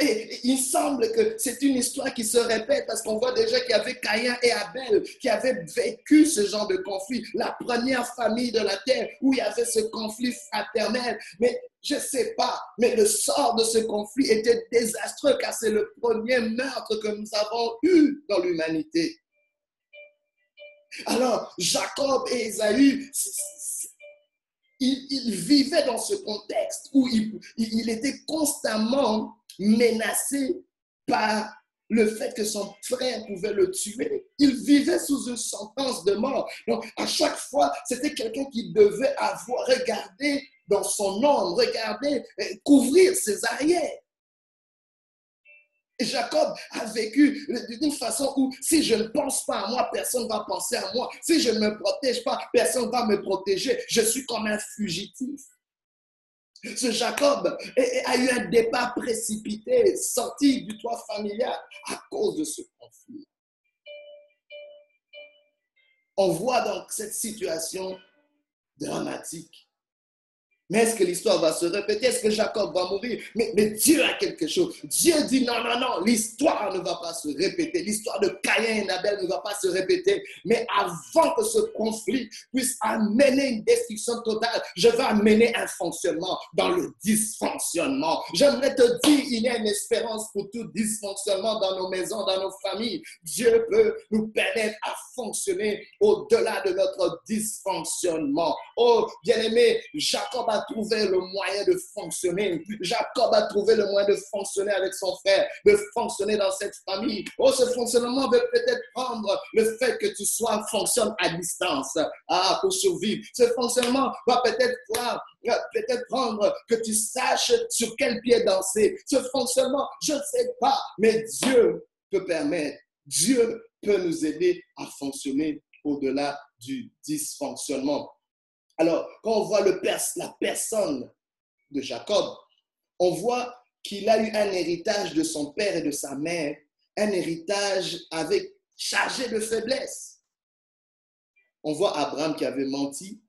Et il semble que c'est une histoire qui se répète parce qu'on voit déjà qu'il y avait Caïn et Abel qui avaient vécu ce genre de conflit, la première famille de la terre où il y avait ce conflit fraternel. Mais je ne sais pas, mais le sort de ce conflit était désastreux car c'est le premier meurtre que nous avons eu dans l'humanité. Alors, Jacob et Esaü, ils, vivaient dans ce contexte où il, il était constamment menacé par le fait que son frère pouvait le tuer. Il vivait sous une sentence de mort. Donc, à chaque fois, c'était quelqu'un qui devait avoir regardé dans son ombre, regarder, euh, couvrir ses arrières. Jacob a vécu d'une façon où si je ne pense pas à moi, personne ne va penser à moi. Si je ne me protège pas, personne ne va me protéger. Je suis comme un fugitif. Ce Jacob a eu un départ précipité, sorti du toit familial à cause de ce conflit. On voit donc cette situation dramatique mais est-ce que l'histoire va se répéter? Est-ce que Jacob va mourir? Mais, Dieu a quelque chose. Dieu dit non, non, non, l'histoire ne va pas se répéter. L'histoire de Caïn et Abel ne va pas se répéter. Mais avant que ce conflit puisse amener une destruction totale, je vais amener un fonctionnement dans le dysfonctionnement. J'aimerais te dire, il y a une espérance pour tout dysfonctionnement dans nos maisons, dans nos familles. Dieu peut nous permettre à fonctionner au-delà de notre dysfonctionnement. Oh, bien-aimé, Jacob a trouvé le moyen de fonctionner. Jacob a trouvé le moyen de fonctionner avec son frère, de fonctionner dans cette famille. Oh, ce fonctionnement veut peut-être prendre le fait que tu sois, fonctionne à distance, ah, pour survivre. Ce fonctionnement va peut-être peut-être prendre que tu saches sur quel pied danser. Ce fonctionnement, je ne sais pas, mais Dieu peut permettre, Dieu peut nous aider à fonctionner au-delà du dysfonctionnement. Alors, quand on voit la personne de Jacob, on voit qu'il a eu un héritage de son père et de sa mère, un héritage avec chargé de faiblesse. On voit Abraham qui avait menti,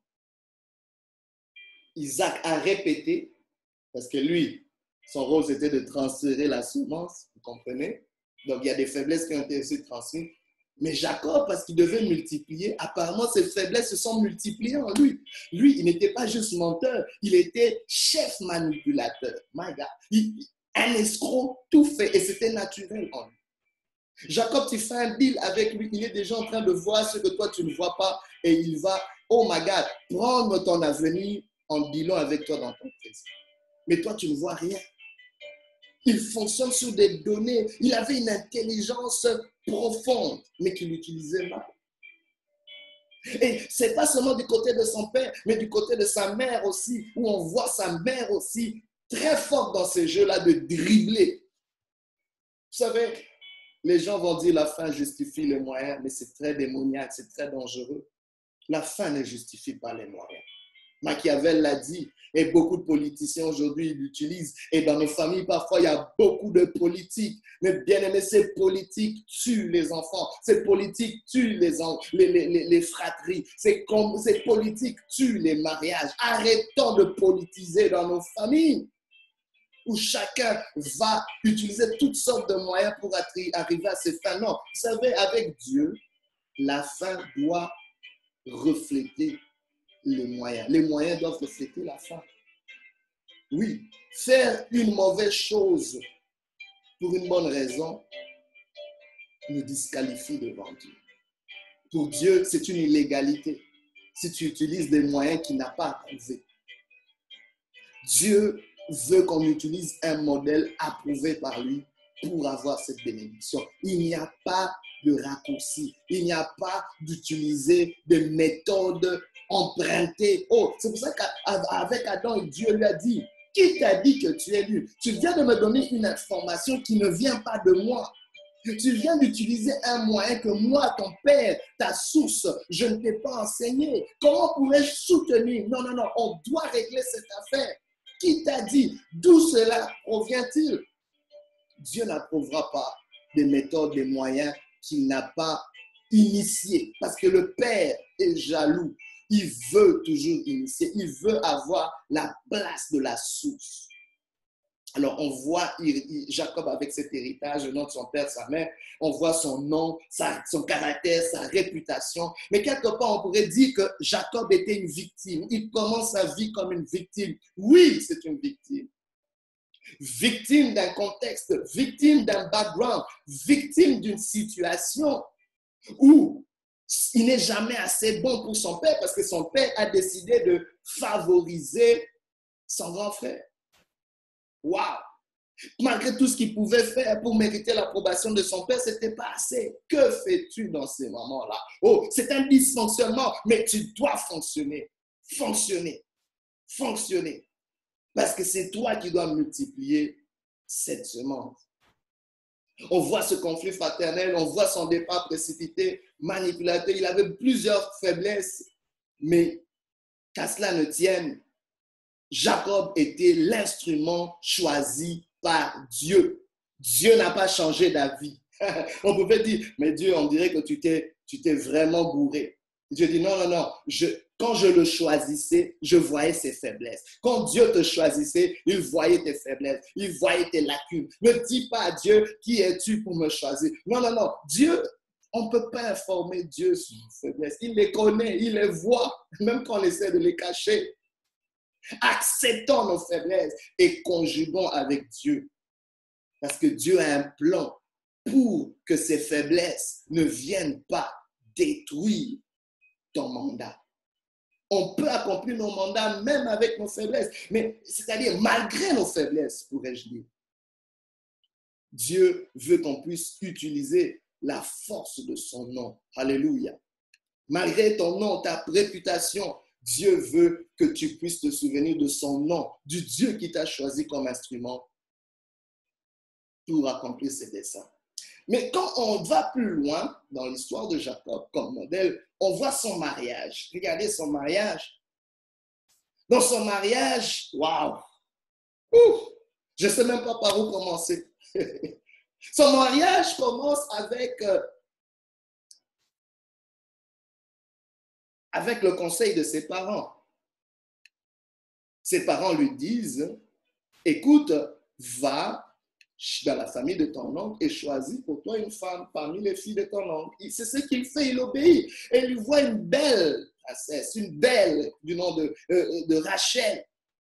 Isaac a répété, parce que lui, son rôle c'était de transférer la semence, vous comprenez? Donc il y a des faiblesses qui ont été aussi transmises. Mais Jacob, parce qu'il devait multiplier, apparemment ses faiblesses se sont multipliées en lui. Lui, il n'était pas juste menteur, il était chef manipulateur. My God. un escroc tout fait et c'était naturel en lui. Jacob, tu fais un deal avec lui, il est déjà en train de voir ce que toi tu ne vois pas et il va, oh my God, prendre ton avenir en dealant avec toi dans ton présent. Mais toi, tu ne vois rien. Il fonctionne sur des données. Il avait une intelligence profonde, mais qu'il utilisait mal. Et c'est pas seulement du côté de son père, mais du côté de sa mère aussi, où on voit sa mère aussi très forte dans ces jeux-là de dribbler. Vous savez, les gens vont dire la fin justifie les moyens, mais c'est très démoniaque, c'est très dangereux. La fin ne justifie pas les moyens. Machiavel l'a dit, et beaucoup de politiciens aujourd'hui l'utilisent. Et dans nos familles, parfois, il y a beaucoup de politiques. Mais bien aimé, ces politiques tuent les enfants. Ces politiques tuent les, les, les, fratries. Ces, ces politiques tuent les mariages. Arrêtons de politiser dans nos familles où chacun va utiliser toutes sortes de moyens pour arriver à ses fins. Non, vous savez, avec Dieu, la fin doit refléter les moyens. Les moyens doivent refléter la fin. Oui, faire une mauvaise chose pour une bonne raison nous disqualifie devant Dieu. Pour Dieu, c'est une illégalité si tu utilises des moyens qu'il n'a pas approuvés. Dieu veut qu'on utilise un modèle approuvé par lui pour avoir cette bénédiction. Il n'y a pas de raccourci. Il n'y a pas d'utiliser des méthodes empruntées. Oh, c'est pour ça qu'avec Adam, Dieu lui a dit, qui t'a dit que tu es lui? Tu viens de me donner une information qui ne vient pas de moi. Tu viens d'utiliser un moyen que moi, ton père, ta source, je ne t'ai pas enseigné. Comment pourrais-je soutenir? Non, non, non, on doit régler cette affaire. Qui t'a dit? D'où cela provient-il? Dieu n'approuvera pas des méthodes, des moyens qu'il n'a pas initiés. Parce que le Père est jaloux. Il veut toujours initier. Il veut avoir la place de la source. Alors, on voit Jacob avec cet héritage, le nom de son père, sa mère, on voit son nom, son caractère, sa réputation. Mais quelque part, on pourrait dire que Jacob était une victime. Il commence sa vie comme une victime. Oui, c'est une victime. Victime d'un contexte, victime d'un background, victime d'une situation où il n'est jamais assez bon pour son père parce que son père a décidé de favoriser son grand frère. Waouh! Malgré tout ce qu'il pouvait faire pour mériter l'approbation de son père, ce n'était pas assez. Que fais-tu dans ces moments-là? Oh, c'est un dysfonctionnement, mais tu dois fonctionner. Fonctionner. Fonctionner. Parce que c'est toi qui dois multiplier cette semence. On voit ce conflit fraternel, on voit son départ précipité, manipulateur. Il avait plusieurs faiblesses, mais qu'à cela ne tienne, Jacob était l'instrument choisi par Dieu. Dieu n'a pas changé d'avis. on pouvait dire, mais Dieu, on dirait que tu t'es, tu t'es vraiment bourré. Dieu dit, non, non, non, je, quand je le choisissais, je voyais ses faiblesses. Quand Dieu te choisissait, il voyait tes faiblesses, il voyait tes lacunes. Ne dis pas à Dieu, qui es-tu pour me choisir? Non, non, non. Dieu, on ne peut pas informer Dieu sur ses faiblesses. Il les connaît, il les voit, même quand on essaie de les cacher. Acceptons nos faiblesses et conjuguons avec Dieu. Parce que Dieu a un plan pour que ces faiblesses ne viennent pas détruire ton mandat. On peut accomplir nos mandats même avec nos faiblesses, mais c'est-à-dire malgré nos faiblesses, pourrais-je dire. Dieu veut qu'on puisse utiliser la force de son nom. Alléluia. Malgré ton nom, ta réputation, Dieu veut que tu puisses te souvenir de son nom, du Dieu qui t'a choisi comme instrument pour accomplir ses desseins. Mais quand on va plus loin dans l'histoire de Jacob comme modèle, on voit son mariage. Regardez son mariage. Dans son mariage, waouh! Je ne sais même pas par où commencer. son mariage commence avec euh, avec le conseil de ses parents. ses parents lui disent, écoute, va dans la famille de ton oncle et choisis pour toi une femme parmi les filles de ton oncle. C'est ce qu'il fait, il obéit. Et il voit une belle princesse, une belle du nom de, euh, de Rachel,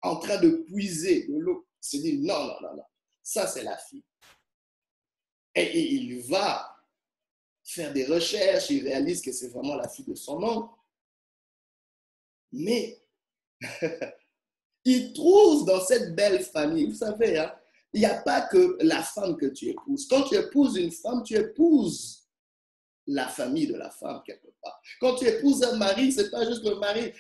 en train de puiser de l'eau. Il se dit, non, non, non, non, ça c'est la fille. Et il va faire des recherches, il réalise que c'est vraiment la fille de son oncle. Mais il trouve dans cette belle famille, vous savez, hein, il n'y a pas que la femme que tu épouses. Quand tu épouses une femme, tu épouses la famille de la femme quelque part. Quand tu épouses un mari, ce n'est pas juste le mari.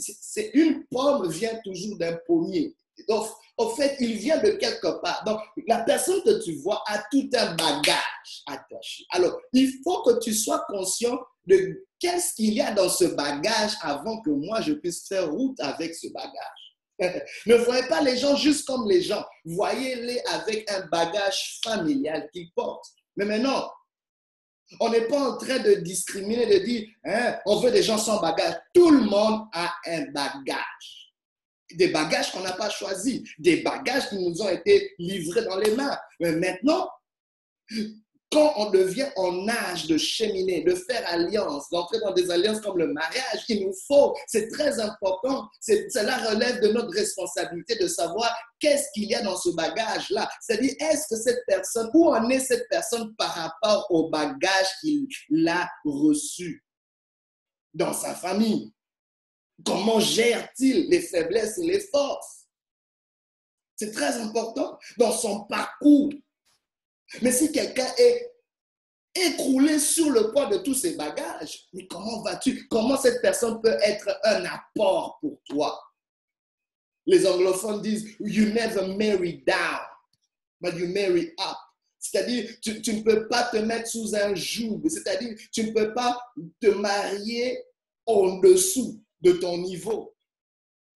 C'est une pomme vient toujours d'un pommier. Donc, au fait, il vient de quelque part. Donc, la personne que tu vois a tout un bagage attaché. Alors, il faut que tu sois conscient de qu'est-ce qu'il y a dans ce bagage avant que moi, je puisse faire route avec ce bagage. ne voyez pas les gens juste comme les gens. Voyez-les avec un bagage familial qu'ils portent. Mais maintenant, on n'est pas en train de discriminer, de dire, hein, on veut des gens sans bagage. Tout le monde a un bagage des bagages qu'on n'a pas choisis, des bagages qui nous ont été livrés dans les mains. Mais maintenant, quand on devient en âge de cheminer, de faire alliance, d'entrer dans des alliances comme le mariage, il nous faut, c'est très important, cela relève de notre responsabilité de savoir qu'est-ce qu'il y a dans ce bagage-là. C'est-à-dire, est-ce que cette personne, où en est cette personne par rapport au bagage qu'il a reçu dans sa famille? Comment gère-t-il les faiblesses et les forces? C'est très important dans son parcours. Mais si quelqu'un est écroulé sur le poids de tous ses bagages, mais comment vas-tu? Comment cette personne peut être un apport pour toi? Les anglophones disent, You never marry down, but you marry up. C'est-à-dire, tu, tu, ne peux pas te mettre sous un joug. C'est-à-dire, tu ne peux pas te marier en dessous de ton niveau.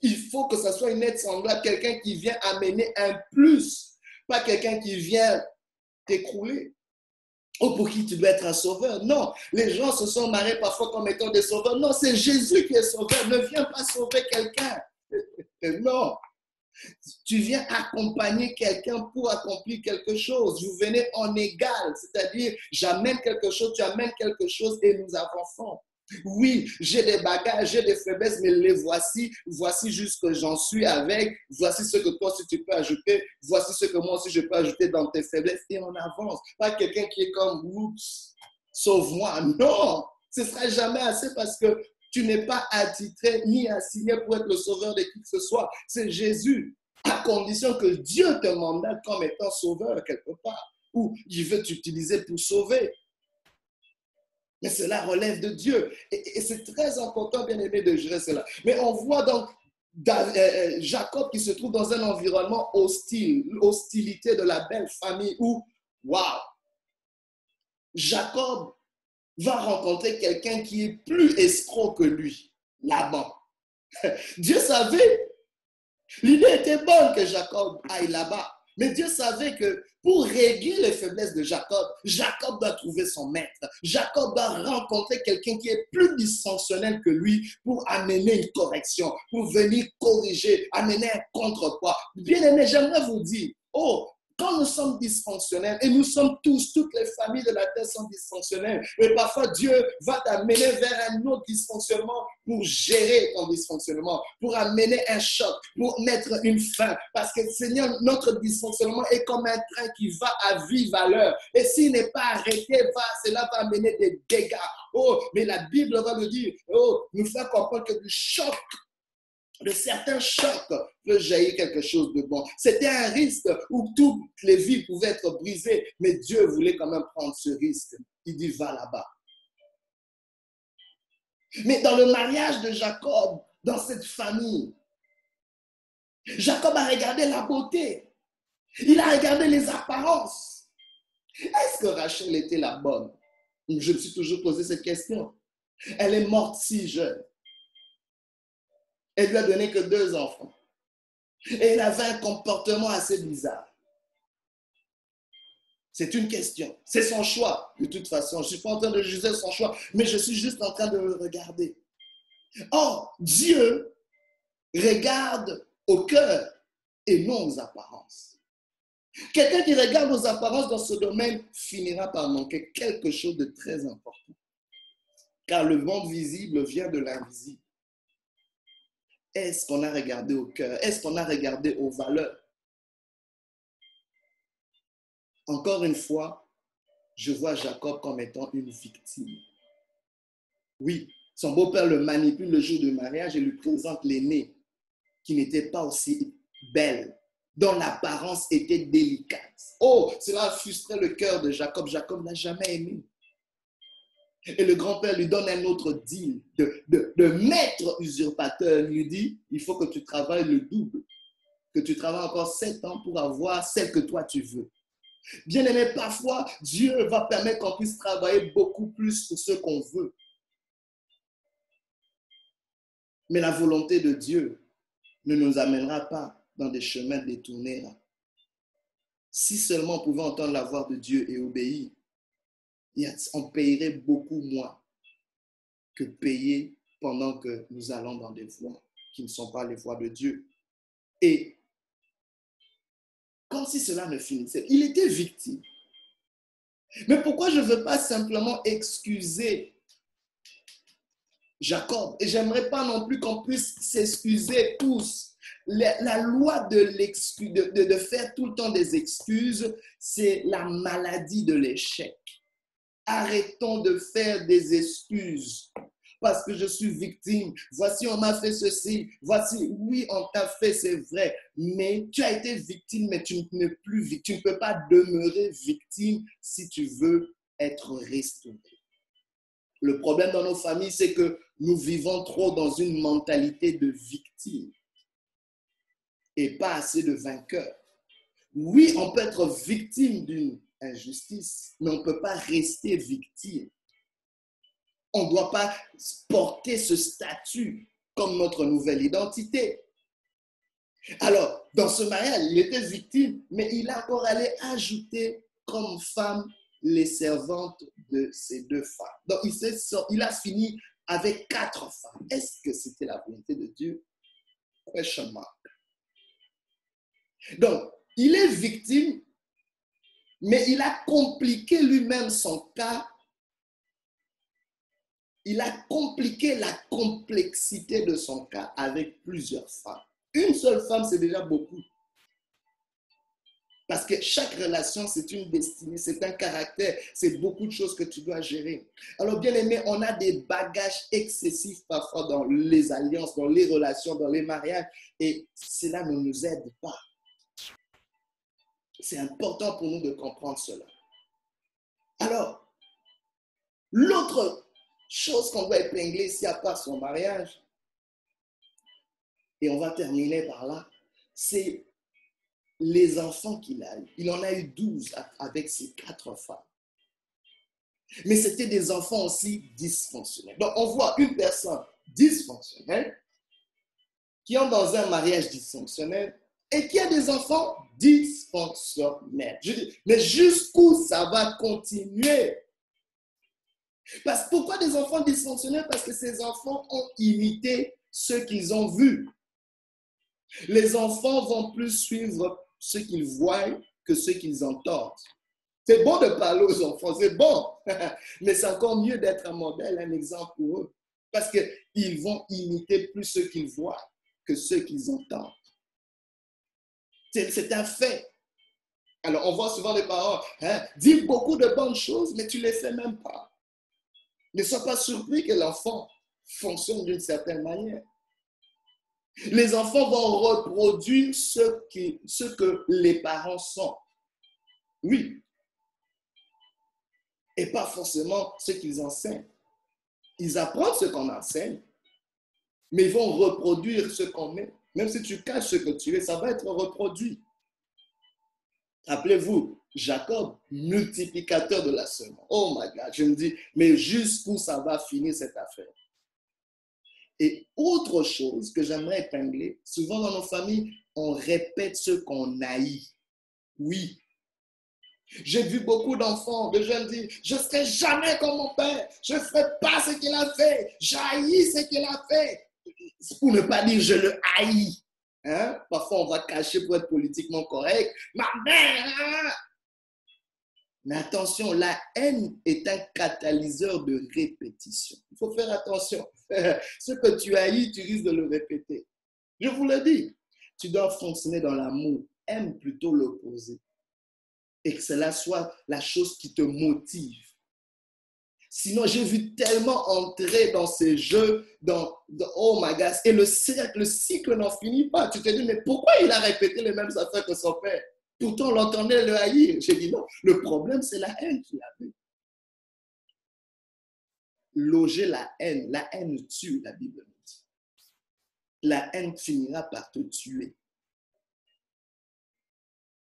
Il faut que ce soit une aide semblable, quelqu'un qui vient amener un plus, pas quelqu'un qui vient t'écrouler. Ou pour qui tu dois être un sauveur. Non, les gens se sont mariés parfois comme étant des sauveurs. Non, c'est Jésus qui est sauveur. Ne viens pas sauver quelqu'un. Non. Tu viens accompagner quelqu'un pour accomplir quelque chose. Vous venez en égal, c'est-à-dire j'amène quelque chose, tu amènes quelque chose et nous avançons. Oui, j'ai des bagages, j'ai des faiblesses, mais les voici. Voici juste que j'en suis avec. Voici ce que toi, si tu peux ajouter. Voici ce que moi aussi, je peux ajouter dans tes faiblesses. Et on avance. Pas quelqu'un qui est comme, oups, sauve-moi. Non, ce ne sera jamais assez parce que tu n'es pas attitré ni assigné pour être le sauveur de qui que ce soit. C'est Jésus, à condition que Dieu te mandate comme étant sauveur quelque part. Ou il veut t'utiliser pour sauver. Mais cela relève de Dieu. Et, c'est très important, bien aimé, de gérer cela. Mais on voit donc euh, euh, Jacob qui se trouve dans un environnement hostile, l'hostilité de la belle famille où, waouh, Jacob va rencontrer quelqu'un qui est plus escroc que lui, Laban. Dieu savait, l'idée était bonne que Jacob aille là-bas, mais Dieu savait que pour régler les faiblesses de Jacob, Jacob doit trouver son maître. Jacob doit rencontrer quelqu'un qui est plus dysfonctionnel que lui pour amener une correction, pour venir corriger, amener un contrepoids. Bien aimé, j'aimerais vous dire, oh, quand nous sommes dysfonctionnels, et nous sommes tous, toutes les familles de la terre sont dysfonctionnelles, mais parfois Dieu va t'amener vers un autre dysfonctionnement pour gérer ton dysfonctionnement, pour amener un choc, pour mettre une fin. Parce que Seigneur, notre dysfonctionnement est comme un train qui va à vive valeur. Et s'il n'est pas arrêté, va, cela va amener des dégâts. Oh, mais la Bible va nous dire, oh, nous faire comprendre que du choc de certains chocs peut jaillir quelque chose de bon. C'était un risque où toutes les vies pouvaient être brisées, mais Dieu voulait quand même prendre ce risque. Il dit, va là-bas. Mais dans le mariage de Jacob, dans cette famille, Jacob a regardé la beauté. Il a regardé les apparences. Est-ce que Rachel était la bonne? Je me suis toujours posé cette question. Elle est morte si jeune. Elle lui a donné que deux enfants. Et elle avait un comportement assez bizarre. C'est une question. C'est son choix, de toute façon. Je ne suis pas en train de juger son choix, mais je suis juste en train de le regarder. Or, Dieu regarde au cœur et non aux apparences. Quelqu'un qui regarde aux apparences dans ce domaine finira par manquer quelque chose de très important. Car le monde visible vient de l'invisible. Est-ce qu'on a regardé au cœur? Est-ce qu'on a regardé aux valeurs? Encore une fois, je vois Jacob comme étant une victime. Oui, son beau-père le manipule le jour du mariage et lui présente l'aîné qui n'était pas aussi belle, dont l'apparence était délicate. Oh, cela frustrait le cœur de Jacob. Jacob n'a jamais aimé. Et le grand-père lui donne un autre deal de, maître usurpateur. Il lui dit, il faut que tu travailles le double, que tu travailles encore sept ans pour avoir celle que toi tu veux. Bien aimé, parfois, Dieu va permettre qu'on puisse travailler beaucoup plus pour ce qu'on veut. Mais la volonté de Dieu ne nous amènera pas dans des chemins détournés. Si seulement on pouvait entendre la voix de Dieu et obéir, on payerait beaucoup moins que payer pendant que nous allons dans des voies qui ne sont pas les voies de Dieu. Et comme si cela ne finissait, il était victime. Mais pourquoi je ne veux pas simplement excuser Jacob? Et j'aimerais pas non plus qu'on puisse s'excuser tous la, loi de, faire tout le temps des excuses, c'est la maladie de l'échec. Arrêtons de faire des excuses parce que je suis victime. Voici, on m'a fait ceci. Voici, oui, on t'a fait, c'est vrai. Mais tu as été victime, mais tu n'es plus victime. Tu ne peux pas demeurer victime si tu veux être restauré. Le problème dans nos familles, c'est que nous vivons trop dans une mentalité de victime et pas assez de vainqueurs. Oui, on peut être victime d'une injustice, mais on ne peut pas rester victime. On ne doit pas porter ce statut comme notre nouvelle identité. Alors, dans ce mariage, il était victime, mais il a encore allé ajouter comme femme les servantes de ces deux femmes. Donc, il, il a fini avec quatre femmes. Est-ce que c'était la volonté de Dieu? Question mark. Donc, il est victime, mais il a compliqué lui-même son cas. Il a compliqué la complexité de son cas avec plusieurs femmes. Une seule femme, c'est déjà beaucoup. Parce que chaque relation, c'est une destinée, c'est un caractère, c'est beaucoup de choses que tu dois gérer. Alors, bien aimé, on a des bagages excessifs parfois dans les alliances, dans les relations, dans les mariages, et cela ne nous aide pas. C'est important pour nous de comprendre cela. Alors, l'autre chose qu'on doit épingler ici à part son mariage, et on va terminer par là, c'est les enfants qu'il a eu. Il en a eu 12 avec ses quatre femmes. Mais c'était des enfants aussi dysfonctionnels. Donc on voit une personne dysfonctionnelle qui est dans un mariage dysfonctionnel et qui a des enfants dysfonctionnels. mais jusqu'où ça va continuer? Parce, Pourquoi des enfants dysfonctionnels? Parce que ces enfants ont imité ce qu'ils ont vu. Les enfants vont plus suivre ce qu'ils voient que ce qu'ils entendent. C'est bon de parler aux enfants, c'est bon, mais c'est encore mieux d'être un modèle, un exemple pour eux, parce qu'ils vont imiter plus ce qu'ils voient que ce qu'ils entendent. C'est un fait. Alors, on voit souvent les parents hein, dire beaucoup de bonnes choses, mais tu ne les fais même pas. Ne sois pas surpris que l'enfant fonctionne d'une certaine manière. Les enfants vont reproduire ce, ce que les parents sont. Oui. Et pas forcément ce qu'ils enseignent. Ils apprennent ce qu'on enseigne, mais ils vont reproduire ce qu'on met. Même si tu caches ce que tu es, ça va être reproduit. Rappelez-vous, Jacob, multiplicateur de la semence. Oh my God, je me dis, mais jusqu'où ça va finir cette affaire? Et autre chose que j'aimerais épingler, souvent dans nos familles, on répète ce qu'on haït. Oui. J'ai vu beaucoup d'enfants, de jeunes dire, je ne serai jamais comme mon père, je ne ferai pas ce qu'il a fait, j'haïs ce qu'il a fait. Pour ne pas dire je le haïs. Hein? Parfois, on va cacher pour être politiquement correct. Ma mère! Hein? Mais attention, la haine est un catalyseur de répétition. Il faut faire attention. Ce que tu haïs, tu risques de le répéter. Je vous le dis, tu dois fonctionner dans l'amour. Aime plutôt l'opposé. Et que cela soit la chose qui te motive. Sinon, j'ai vu tellement entrer dans ces jeux, dans, oh my God, et le cycle n'en finit pas. Tu te dis, mais pourquoi il a répété les mêmes affaires que son père? Pourtant, on l'entendait le haïr. J'ai dit, non, le problème, c'est la haine qu'il avait. Loger la haine, la haine tue, la Bible dit. La haine finira par te tuer.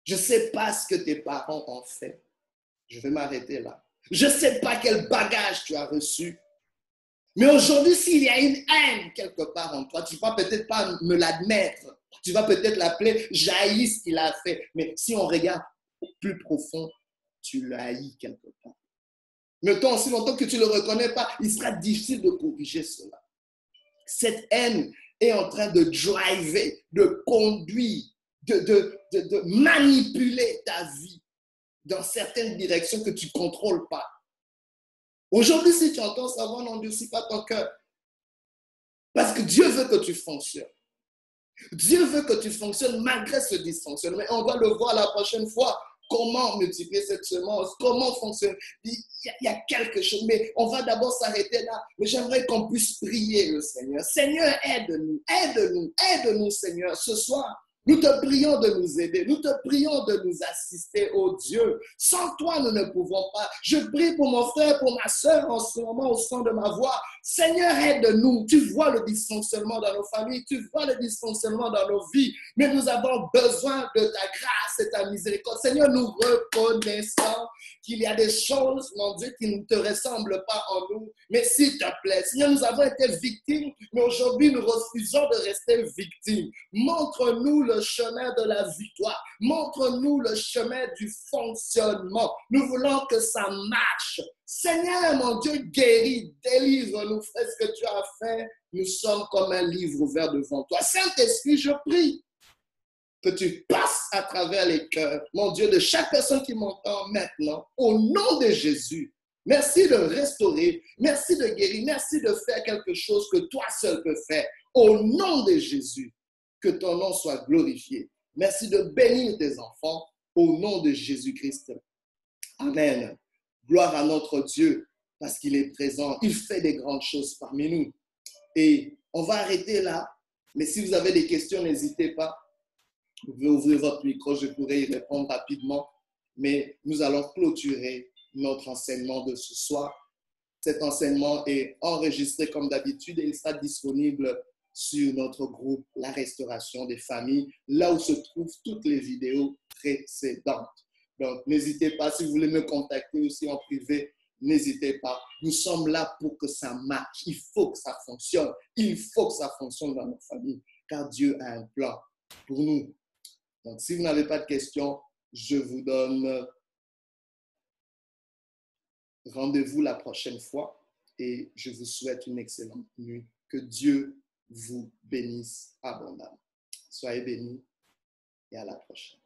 Je ne sais pas ce que tes parents ont fait. Je vais m'arrêter là. Je ne sais pas quel bagage tu as reçu. Mais aujourd'hui, s'il y a une haine quelque part en toi, tu ne vas peut-être pas me l'admettre. Tu vas peut-être l'appeler ce qu'il a fait. Mais si on regarde plus profond, tu le quelque part. Mais toi, aussi longtemps que tu ne le reconnais pas, il sera difficile de corriger cela. Cette haine est en train de driver, de conduire, de manipuler ta vie dans certaines directions que tu ne contrôles pas. Aujourd'hui, si tu entends ça, n'endurcis pas ton cœur. Parce que Dieu veut que tu fonctionnes. Dieu veut que tu fonctionnes malgré ce dysfonctionnement. On va le voir la prochaine fois. Comment multiplier cette semence? Comment fonctionner il y, a, quelque chose, mais on va d'abord s'arrêter là. Mais j'aimerais qu'on puisse prier le Seigneur. Seigneur, aide-nous, aide-nous, aide-nous, Seigneur, ce soir. Nous te prions de nous aider. Nous te prions de nous assister, oh Dieu. Sans toi, nous ne pouvons pas. Je prie pour mon frère, pour ma soeur en ce moment au son de ma voix. Seigneur, aide-nous. Tu vois le dysfonctionnement dans nos familles. Tu vois le dysfonctionnement dans nos vies. Mais nous avons besoin de ta grâce et ta miséricorde. Seigneur, nous reconnaissons qu'il y a des choses, mon Dieu, qui ne te ressemblent pas en nous. Mais s'il te plaît, Seigneur, nous avons été victimes, mais aujourd'hui, nous refusons de rester victimes. Montre-nous le chemin de la victoire. Montre-nous le chemin du fonctionnement. Nous voulons que ça marche. Seigneur, mon Dieu, guéris, délivre-nous, fais ce que tu as fait. Nous sommes comme un livre ouvert devant toi. Saint-Esprit, je prie que tu passes à travers les cœurs, mon Dieu, de chaque personne qui m'entend maintenant, au nom de Jésus. Merci de restaurer, merci de guérir, merci de faire quelque chose que toi seul peux faire. Au nom de Jésus, que ton nom soit glorifié. Merci de bénir tes enfants au nom de Jésus-Christ. Amen. Gloire à notre Dieu parce qu'il est présent. Il fait des grandes choses parmi nous. Et on va arrêter là. Mais si vous avez des questions, n'hésitez pas. Vous pouvez ouvrir votre micro, je pourrai y répondre rapidement. Mais nous allons clôturer notre enseignement de ce soir. Cet enseignement est enregistré comme d'habitude et il sera disponible sur notre groupe La Restauration des familles, là où se trouvent toutes les vidéos précédentes. Donc, n'hésitez pas, si vous voulez me contacter aussi en privé, n'hésitez pas. Nous sommes là pour que ça marche. Il faut que ça fonctionne. Il faut que ça fonctionne dans nos familles, car Dieu a un plan pour nous. Donc, si vous n'avez pas de questions, je vous donne rendez-vous la prochaine fois et je vous souhaite une excellente nuit. Que Dieu vous bénisse abondamment. Soyez bénis et à la prochaine.